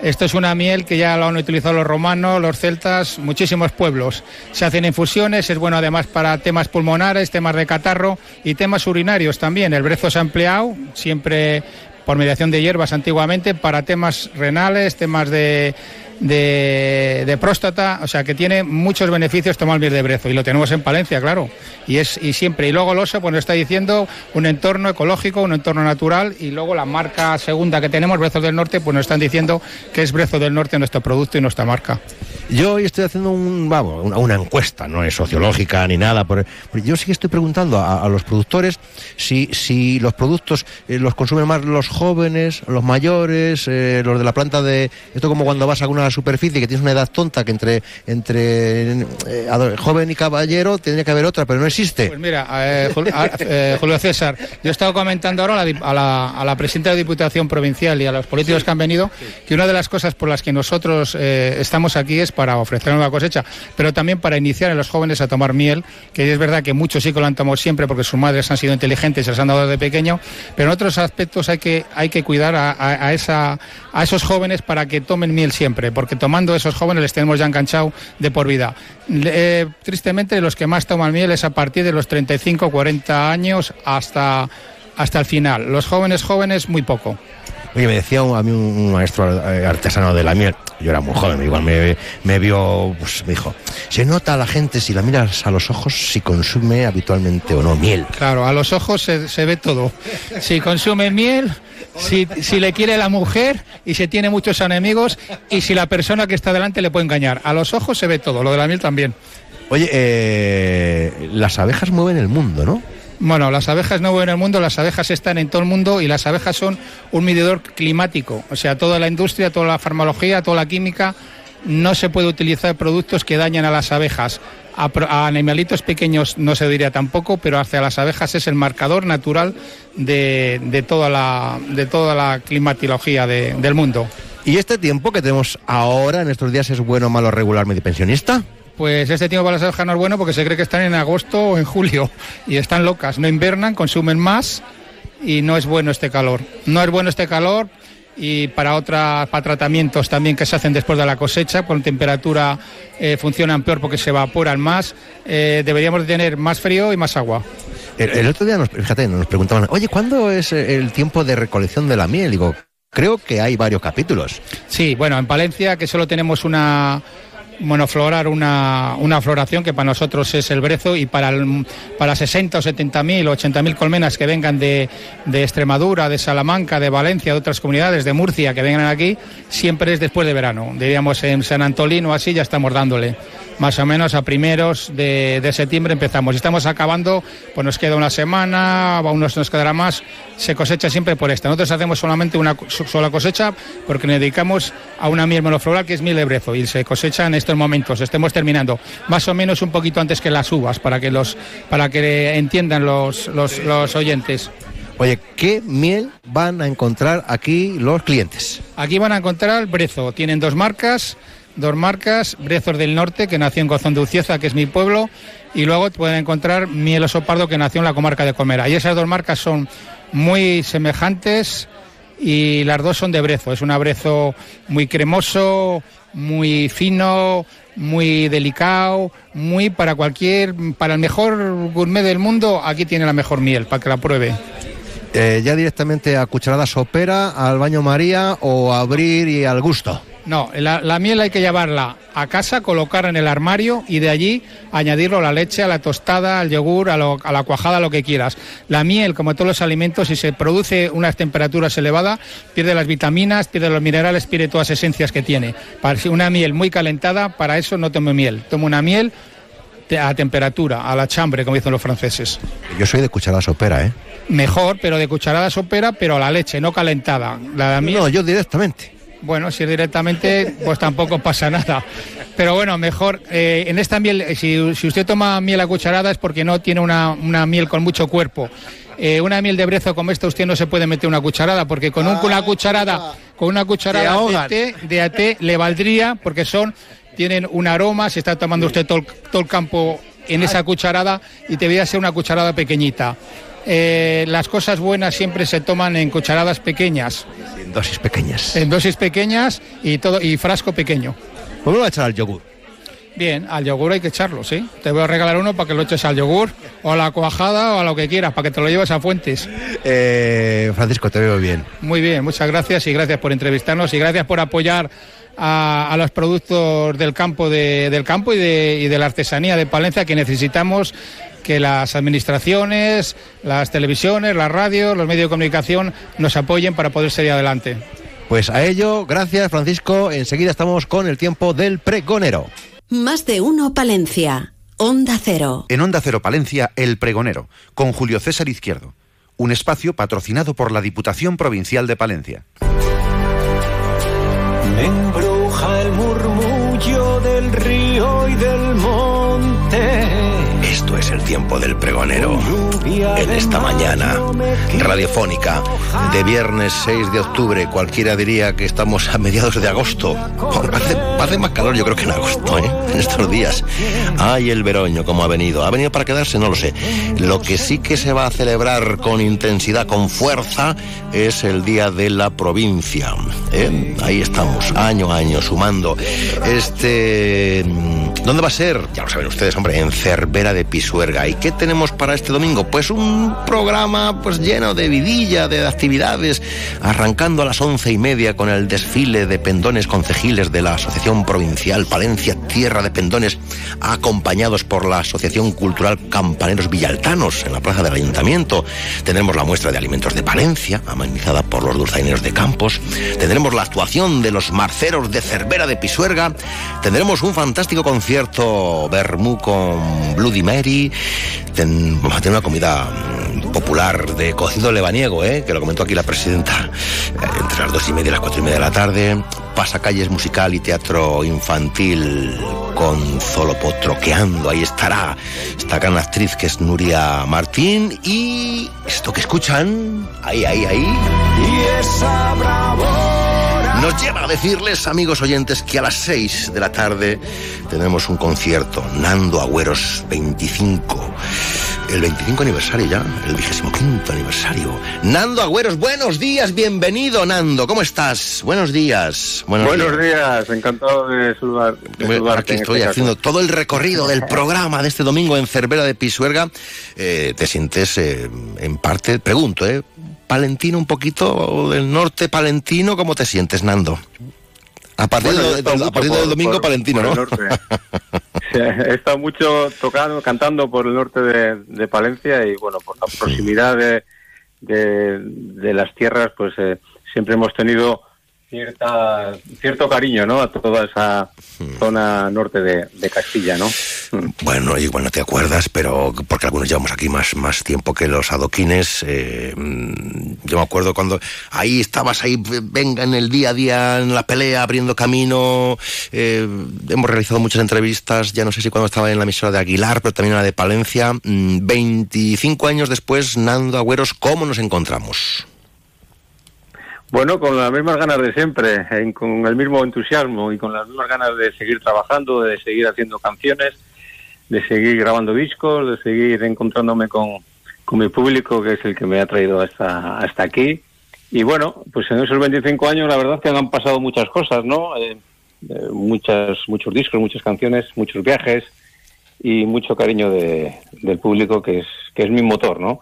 Esto es una miel que ya lo han utilizado los romanos, los celtas, muchísimos pueblos. Se hacen infusiones, es bueno además para temas pulmonares, temas de catarro y temas urinarios también. El brezo se ha empleado siempre por mediación de hierbas antiguamente para temas renales, temas de, de, próstata, o sea que tiene muchos beneficios tomar miel de brezo y lo tenemos en Palencia, claro. Y es y siempre y luego el oso pues nos está diciendo un entorno ecológico, un entorno natural y luego la marca segunda que tenemos, Brezos del Norte, pues nos están diciendo que es Brezo del Norte nuestro producto y nuestra marca. Yo hoy estoy haciendo un, vamos, una, encuesta, no es sociológica ni nada. Pero, yo sí que estoy preguntando a, a los productores si, si los productos eh, los consumen más los jóvenes, los mayores, eh, los de la planta de. Esto como cuando vas a una superficie que tienes una edad tonta que entre, entre eh, joven y caballero tendría que haber otra, pero no existe. Pues mira, eh, eh, Julio César, yo he estado comentando ahora a la, a, la, a la presidenta de Diputación Provincial y a los políticos que han venido que una de las cosas por las que nosotros eh, estamos aquí es para ofrecer una cosecha, pero también para iniciar a los jóvenes a tomar miel, que es verdad que muchos sí que lo han tomado siempre porque sus madres han sido inteligentes se las han dado desde pequeño, pero en otros aspectos hay que, hay que cuidar a- a esa, a esos jóvenes para que tomen miel siempre, porque tomando esos jóvenes les tenemos ya enganchado de por vida. Eh, tristemente, los que más toman miel es a partir de los 35, 40 años hasta, hasta el final. Los jóvenes jóvenes, muy poco. Oye, me decía un- a mí un, maestro artesano de la miel, yo era muy joven, igual me, me vio, pues me dijo, se nota a la gente si la miras a los ojos si consume habitualmente o no miel. Claro, a los ojos se, se ve todo. Si consume miel, si, si le quiere la mujer y si tiene muchos enemigos y si la persona que está delante le puede engañar. A los ojos se ve todo, lo de la miel también. Oye, eh, las abejas mueven el mundo, ¿no? Bueno, las abejas no viven en el mundo, las abejas están en todo el mundo y las abejas son un medidor climático. O sea, toda la industria, toda la farmacología, toda la química, no se puede utilizar productos que dañan a las abejas. A, animalitos pequeños no se diría tampoco, pero hacia las abejas es el marcador natural de, de toda, la, de toda la climatología de- del mundo. ¿Y este tiempo que tenemos ahora, en estos días, es bueno, malo, regular, medio pensionista? Pues este tiempo para las abejas no es bueno porque se cree que están en agosto o en julio y están locas, no invernan, consumen más y no es bueno este calor. No es bueno este calor y para otras para tratamientos también que se hacen después de la cosecha, con temperatura eh, funcionan peor porque se evaporan más. Eh, deberíamos de tener más frío y más agua. El, el otro día, nos, fíjate, nos preguntaban, oye, ¿cuándo es eh, el tiempo de recolección de la miel? Digo, creo que hay varios capítulos. Sí, bueno, en Palencia que solo tenemos una monoflorar, una, una floración que para nosotros es el brezo y para, el- para 60 o 70 mil o 80 mil colmenas que vengan de, de Extremadura, de Salamanca, de Valencia, de otras comunidades, de Murcia, que vengan aquí, siempre es después de verano. Diríamos en San Antolín o así ya estamos dándole. Más o menos a primeros de, de septiembre empezamos. Estamos acabando, pues nos queda una semana, a unos nos quedará más. Se cosecha siempre por esta. Nosotros hacemos solamente una sola cosecha porque nos dedicamos a una miel monofloral que es miel de brezo y se cosecha en estos momentos. Estemos terminando más o menos un poquito antes que las uvas para que los para que entiendan los, los, los oyentes. Oye, ¿qué miel van a encontrar aquí los clientes? Aquí van a encontrar Brezo. Tienen dos marcas, dos marcas, Brezos del Norte, que nació en Gozón de Ucieza, que es mi pueblo, y luego pueden encontrar Miel Oso Pardo, que nació en la comarca de Comera. Y esas dos marcas son muy semejantes y las dos son de Brezo. Es un abrezo muy cremoso, muy fino, muy delicado, muy para cualquier, para el mejor gourmet del mundo, aquí tiene la mejor miel, para que la pruebe. Eh, ya directamente a cucharada sopera, al baño María o abrir y al gusto. No, la, miel hay que llevarla a casa, colocarla en el armario y de allí añadirlo a la leche, a la tostada, al yogur, a, lo- la cuajada, lo que quieras. La miel, como todos los alimentos, si se produce unas temperaturas elevadas, pierde las vitaminas, pierde los minerales, pierde todas las esencias que tiene. Para una miel muy calentada, para eso no tomo miel. Tomo una miel a temperatura, a la chambre, como dicen los franceses. Yo soy de cucharada sopera, ¿eh? Mejor, pero de cucharada sopera, pero a la leche, no calentada. La miel, No, yo directamente. bueno, si es directamente, pues tampoco pasa nada. Pero bueno, mejor. eh, en esta miel, eh, si, si usted toma miel a cucharada es porque no tiene una, una miel con mucho cuerpo. Eh, una miel de brezo como esta usted no se puede meter una cucharada porque con un- una cucharada con una cucharada de té, de AT le valdría porque son tienen un aroma si está tomando usted todo el, todo el campo en esa cucharada y debería ser una cucharada pequeñita Eh, las cosas buenas siempre se toman en cucharadas pequeñas En dosis pequeñas. en dosis pequeñas y todo y frasco pequeño. Pues me voy a echar al yogur. Bien, al yogur hay que echarlo, ¿sí? Te voy a regalar uno para que lo eches al yogur o a la cuajada o a lo que quieras, para que te lo lleves a fuentes. Eh, Francisco, te veo bien. Muy bien, muchas gracias y gracias por entrevistarnos y gracias por apoyar a, a los productos del campo de- del campo y de, y de la artesanía de Palencia que necesitamos que las administraciones, las televisiones, las radios, los medios de comunicación nos apoyen para poder seguir adelante. Pues a ello, gracias Francisco. Enseguida estamos con el tiempo del pregonero. Más de uno Palencia. Onda Cero. En Onda Cero Palencia, El Pregonero, con Julio César Izquierdo. Un espacio patrocinado por la Diputación Provincial de Palencia. Embruja el murmullo es el tiempo del pregonero. En esta mañana radiofónica de viernes 6 de octubre, cualquiera diría que estamos a mediados de agosto. Hace, hace más calor yo creo que en agosto, ¿eh? en estos días. Ay, el veroño, cómo ha venido. ¿Ha venido para quedarse? No lo sé. Lo que sí que se va a celebrar con intensidad, con fuerza, es el Día de la Provincia. ¿eh? Ahí estamos, año a año, sumando este ¿Dónde va a ser? Ya lo saben ustedes, hombre, en Cervera de Pisuerga. ¿Y qué tenemos para este domingo? Pues un programa pues lleno de vidilla, de actividades, arrancando a las once y media con el desfile de pendones concejiles de la Asociación Provincial Palencia Tierra de Pendones, acompañados por la Asociación Cultural Campaneros Villaltanos en la plaza del Ayuntamiento. Tendremos la muestra de alimentos de Palencia, amenizada por los dulzaineros de Campos. Tendremos la actuación de los marceros de Cervera de Pisuerga. Tendremos un fantástico concierto Bermú con Bloody Mary. Vamos a tener una comida mm, popular de cocido lebaniego, ¿eh? que lo comentó aquí la presidenta, eh, entre las dos y media y las cuatro y media de la tarde. Pasacalles musical y teatro infantil con Zolopo troqueando. Ahí estará esta gran actriz que es Nuria Martín. Y esto que escuchan, ahí, ahí, ahí. Y esa bravura. Nos lleva a decirles, amigos oyentes, que a las 6 de la tarde tenemos un concierto, Nando Agüeros 25. El 25 aniversario ya, el 25 aniversario. Nando Agüeros, buenos días, bienvenido Nando, ¿cómo estás? Buenos días. Buenos, Buenos días, encantado de saludar. Aquí estoy este haciendo caso. todo el recorrido del programa de este domingo en Cervera de Pisuerga. Eh, ¿Te sientes eh, en parte, pregunto, eh, palentino un poquito del norte palentino? ¿Cómo te sientes, Nando? A partir, Bueno, de- a partir del domingo por- palentino, por ¿no? norte. Sí, He estado mucho tocando, cantando por el norte de, de Palencia y bueno, por la proximidad de, de, de las tierras, pues eh, siempre hemos tenido cierta cierto cariño, ¿no? A toda esa zona norte de, de Castilla, ¿no? Bueno, igual no te acuerdas, pero porque algunos llevamos aquí más, más tiempo que los adoquines. eh, mm, yo me acuerdo cuando ahí estabas ahí, venga, en el día a día, en la pelea, abriendo camino. eh, hemos realizado muchas entrevistas, ya no sé si cuando estaba en la emisora de Aguilar, pero también en la de Palencia. Mm, 25 años después, Nando Agüeros, ¿cómo nos encontramos? Bueno, con las mismas ganas de siempre, en- con el mismo entusiasmo y con las mismas ganas de seguir trabajando, de seguir haciendo canciones, de seguir grabando discos, de seguir encontrándome con, con mi público, que es el que me ha traído hasta, hasta aquí. Y bueno, pues en esos 25 años la verdad es que han pasado muchas cosas, ¿no? Eh, eh, muchas, muchos discos, muchas canciones, muchos viajes y mucho cariño de, del público, que es, que es mi motor, ¿no?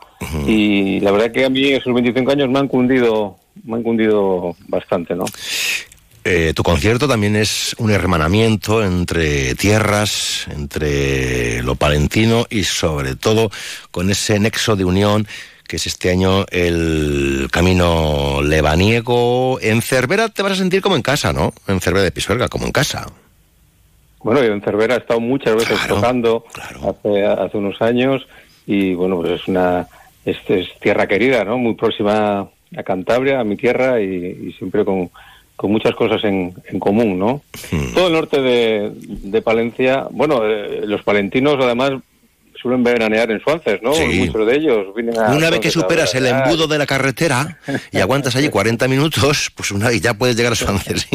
Y la verdad que a mí esos 25 años me han cundido, me han cundido bastante, ¿no? Eh, tu concierto también es un hermanamiento entre tierras, entre lo palentino y sobre todo con ese nexo de unión que es este año el camino lebaniego. En Cervera te vas a sentir como en casa, ¿no? En Cervera de Pisuerga, como en casa. Bueno, yo en Cervera he estado muchas veces tocando hace, hace unos años y bueno, pues es una es, es tierra querida, ¿no? Muy próxima a Cantabria, a mi tierra y, y siempre con, con muchas cosas en, en común, ¿no? Todo el norte de, de Palencia, bueno, eh, los palentinos además suelen veranear en Suances, ¿no? Sí. Muchos de ellos vienen a Una vez que superas el embudo de la carretera y aguantas allí 40 minutos, pues una vez ya puedes llegar a Suances.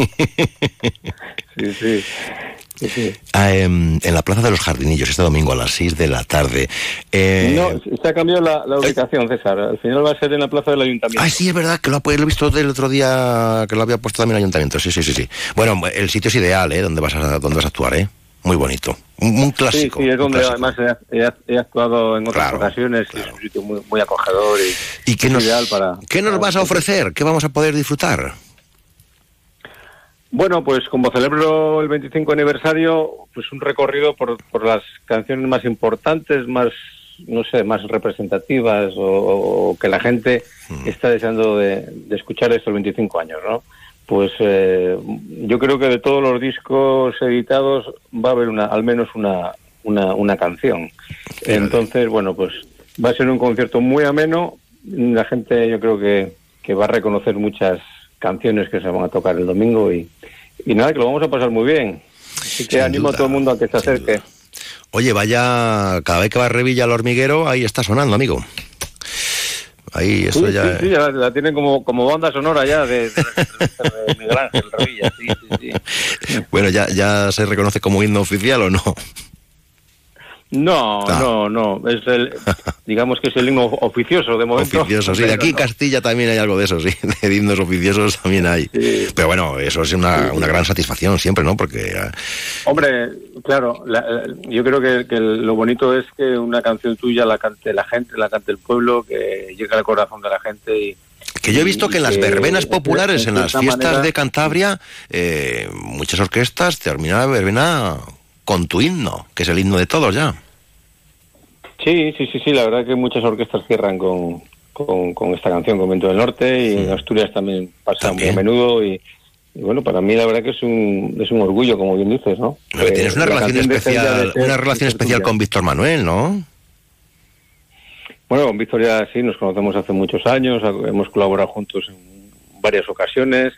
Sí, sí. Sí, sí. Ah, em, en la Plaza de los Jardinillos, este domingo a las 6 de la tarde. Eh, No, se ha cambiado la, la ubicación, César. Al final va a ser en la plaza del ayuntamiento. Ay, sí, es verdad, que lo, he visto el otro día, que lo había puesto también el ayuntamiento. Sí, sí, sí, sí. Bueno, el sitio es ideal, ¿eh? Donde vas a, donde vas a actuar, ¿eh? Muy bonito. Un, un clásico. Sí, sí, es donde además he, actuado en otras ocasiones es un sitio muy, muy acogedor y, ¿Y qué nos, ideal para... ¿qué nos vas a ofrecer? ¿Qué vamos a poder disfrutar? Bueno, pues como celebro el 25 aniversario, pues un recorrido por, por las canciones más importantes, más, no sé, más representativas o, o que la gente está deseando de, de escuchar estos 25 años, ¿no? Pues eh, yo creo que de todos los discos editados va a haber una, al menos una, una, una canción. Entonces, bueno, pues va a ser un concierto muy ameno. La gente yo creo que, que va a reconocer muchas canciones que se van a tocar el domingo y, y nada, que lo vamos a pasar muy bien. Así que animo a todo el mundo a que se acerque. Oye, vaya, cada vez que va Revilla al hormiguero, ahí está sonando, amigo. Ahí, eso Sí, ya... sí, sí, ya la, la tienen como, como banda sonora ya de, de- de Miguel Ángel Revilla, sí, sí, sí. Bueno, ya, ya se reconoce como himno oficial o no. No, Ah. no, no. Es el, digamos que es el himno oficioso de momento. Oficiosos, sí. De aquí en Castilla también hay algo de eso, sí. De himnos oficiosos también hay. Pero bueno, eso es una, una gran satisfacción siempre, ¿no? Porque eh, Hombre, claro, la- la- yo creo que, que lo bonito es que una canción tuya la cante la gente, la cante el pueblo, que llegue al corazón de la gente y... que yo he visto que en las verbenas populares, en las fiestas manera- de Cantabria, eh, muchas orquestas terminan la verbena con tu himno, que es el himno de todos ya. Sí, sí, sí, sí, la verdad que muchas orquestas cierran con, con, con esta canción, con Viento del Norte, y en Asturias también pasa muy a menudo, y, y bueno, para mí la verdad que es un, es un orgullo, como bien dices, ¿no? Que Eh, tienes una la relación especial, una relación especial con Víctor Manuel, ¿no? Bueno, con Victoria sí, nos conocemos hace muchos años, hemos colaborado juntos en varias ocasiones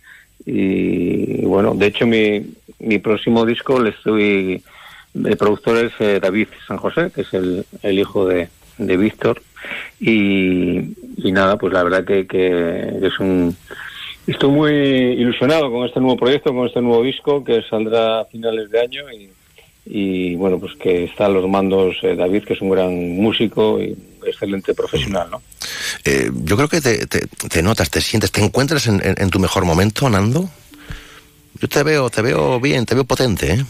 y bueno, de hecho mi, mi próximo disco le estoy, el productor es eh, David San José, que es el, el hijo de, de Víctor y, y nada, pues la verdad que, es un... Estoy muy ilusionado con este nuevo proyecto, con este nuevo disco que saldrá a finales de año y, bueno, pues que está a los mandos eh, David, que es un gran músico y excelente profesional, ¿no? Eh, yo creo que te, te- notas, te sientes, te encuentras en, en- en tu mejor momento, Nando. Yo te veo, te veo bien, te veo potente, ¿eh?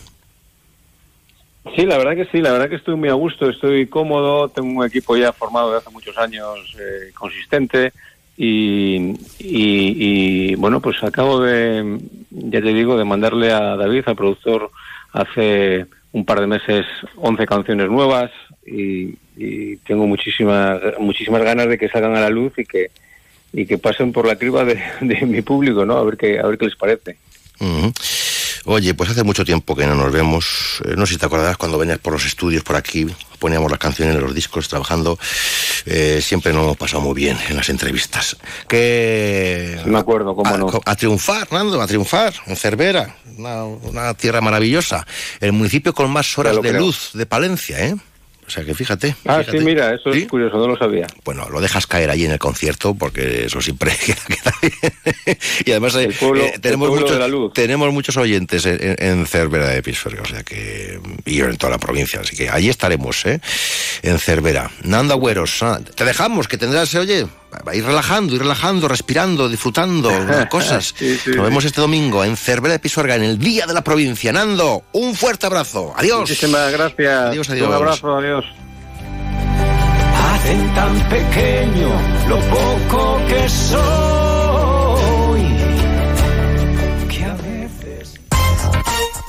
Sí, la verdad que sí, la verdad que estoy muy a gusto, estoy cómodo, tengo un equipo ya formado de hace muchos años eh, consistente y, y, bueno, pues acabo de, ya te digo, de mandarle a David, al productor, hace un par de meses 11 canciones nuevas y, tengo muchísimas muchísimas ganas de que salgan a la luz y que y que pasen por la criba de, de mi público, ¿no? A ver qué a ver qué les parece. Ujú. Oye, pues hace mucho tiempo que no nos vemos. Eh, no sé si te acordarás cuando venías por los estudios por aquí, poníamos las canciones en los discos, trabajando. Eh, siempre nos hemos pasado muy bien en las entrevistas. Que me acuerdo, cómo a, no. a triunfar, Nando, a triunfar en Cervera, una, una tierra maravillosa. El municipio con más horas de creo. luz de Palencia, ¿eh? O sea que fíjate. Ah, fíjate. sí, mira, eso es curioso, no lo sabía. Bueno, lo dejas caer allí en el concierto porque eso siempre queda, bien. y además eh, pueblo- eh, tenemos, muchos, tenemos muchos oyentes en, Cervera de Pisuerga, o sea que y en toda la provincia, así que allí estaremos, ¿eh? En Cervera. Nando Agüeros, ah, te dejamos que tendrás, oye, va a ir relajando, ir relajando, respirando, disfrutando cosas. Sí, sí, Nos sí. vemos este domingo en Cervera de Pisuerga, en el Día de la Provincia. Nando, un fuerte abrazo. Adiós. Muchísimas gracias. Adiós, adiós. Un abrazo, adiós. Hacen tan pequeño lo poco que soy.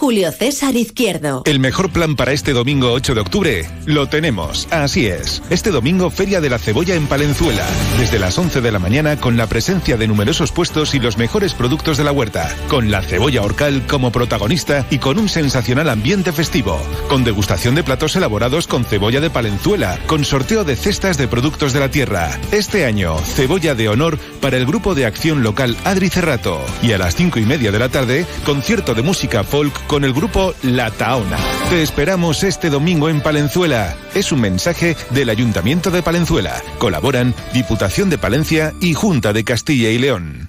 Julio César Izquierdo. El mejor plan para este domingo 8 de octubre lo tenemos. Así es. Este domingo Feria de la Cebolla en Palenzuela. Desde las 11 de la mañana con la presencia de numerosos puestos y los mejores productos de la huerta. Con la cebolla orcal como protagonista y con un sensacional ambiente festivo. Con degustación de platos elaborados con cebolla de Palenzuela. Con sorteo de cestas de productos de la tierra. Este año, cebolla de honor para el grupo de acción local Adri Cerrato. Y a las 5 y media de la tarde, concierto de música folk con el grupo La Taona. Te esperamos este domingo en Palenzuela. Es un mensaje del Ayuntamiento de Palenzuela. Colaboran Diputación de Palencia y Junta de Castilla y León.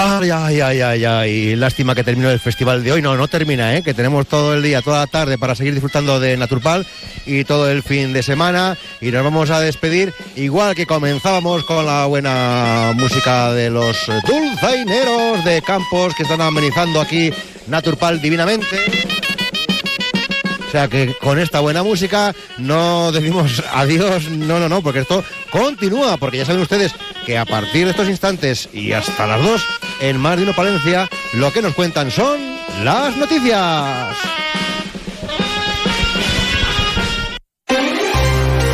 Ay, ay, ay, ay, ay. Lástima que terminó el festival de hoy. No, no termina, ¿eh? Que tenemos todo el día, toda la tarde para seguir disfrutando de Naturpal y todo el fin de semana. Y nos vamos a despedir igual que comenzábamos con la buena música de los dulzaineros de Campos que están amenizando aquí Naturpal divinamente. O sea que con esta buena música no decimos adiós, no, no, no, porque esto continúa, porque ya saben ustedes que a partir de estos instantes y hasta las dos, en Más de Uno Palencia, lo que nos cuentan son las noticias.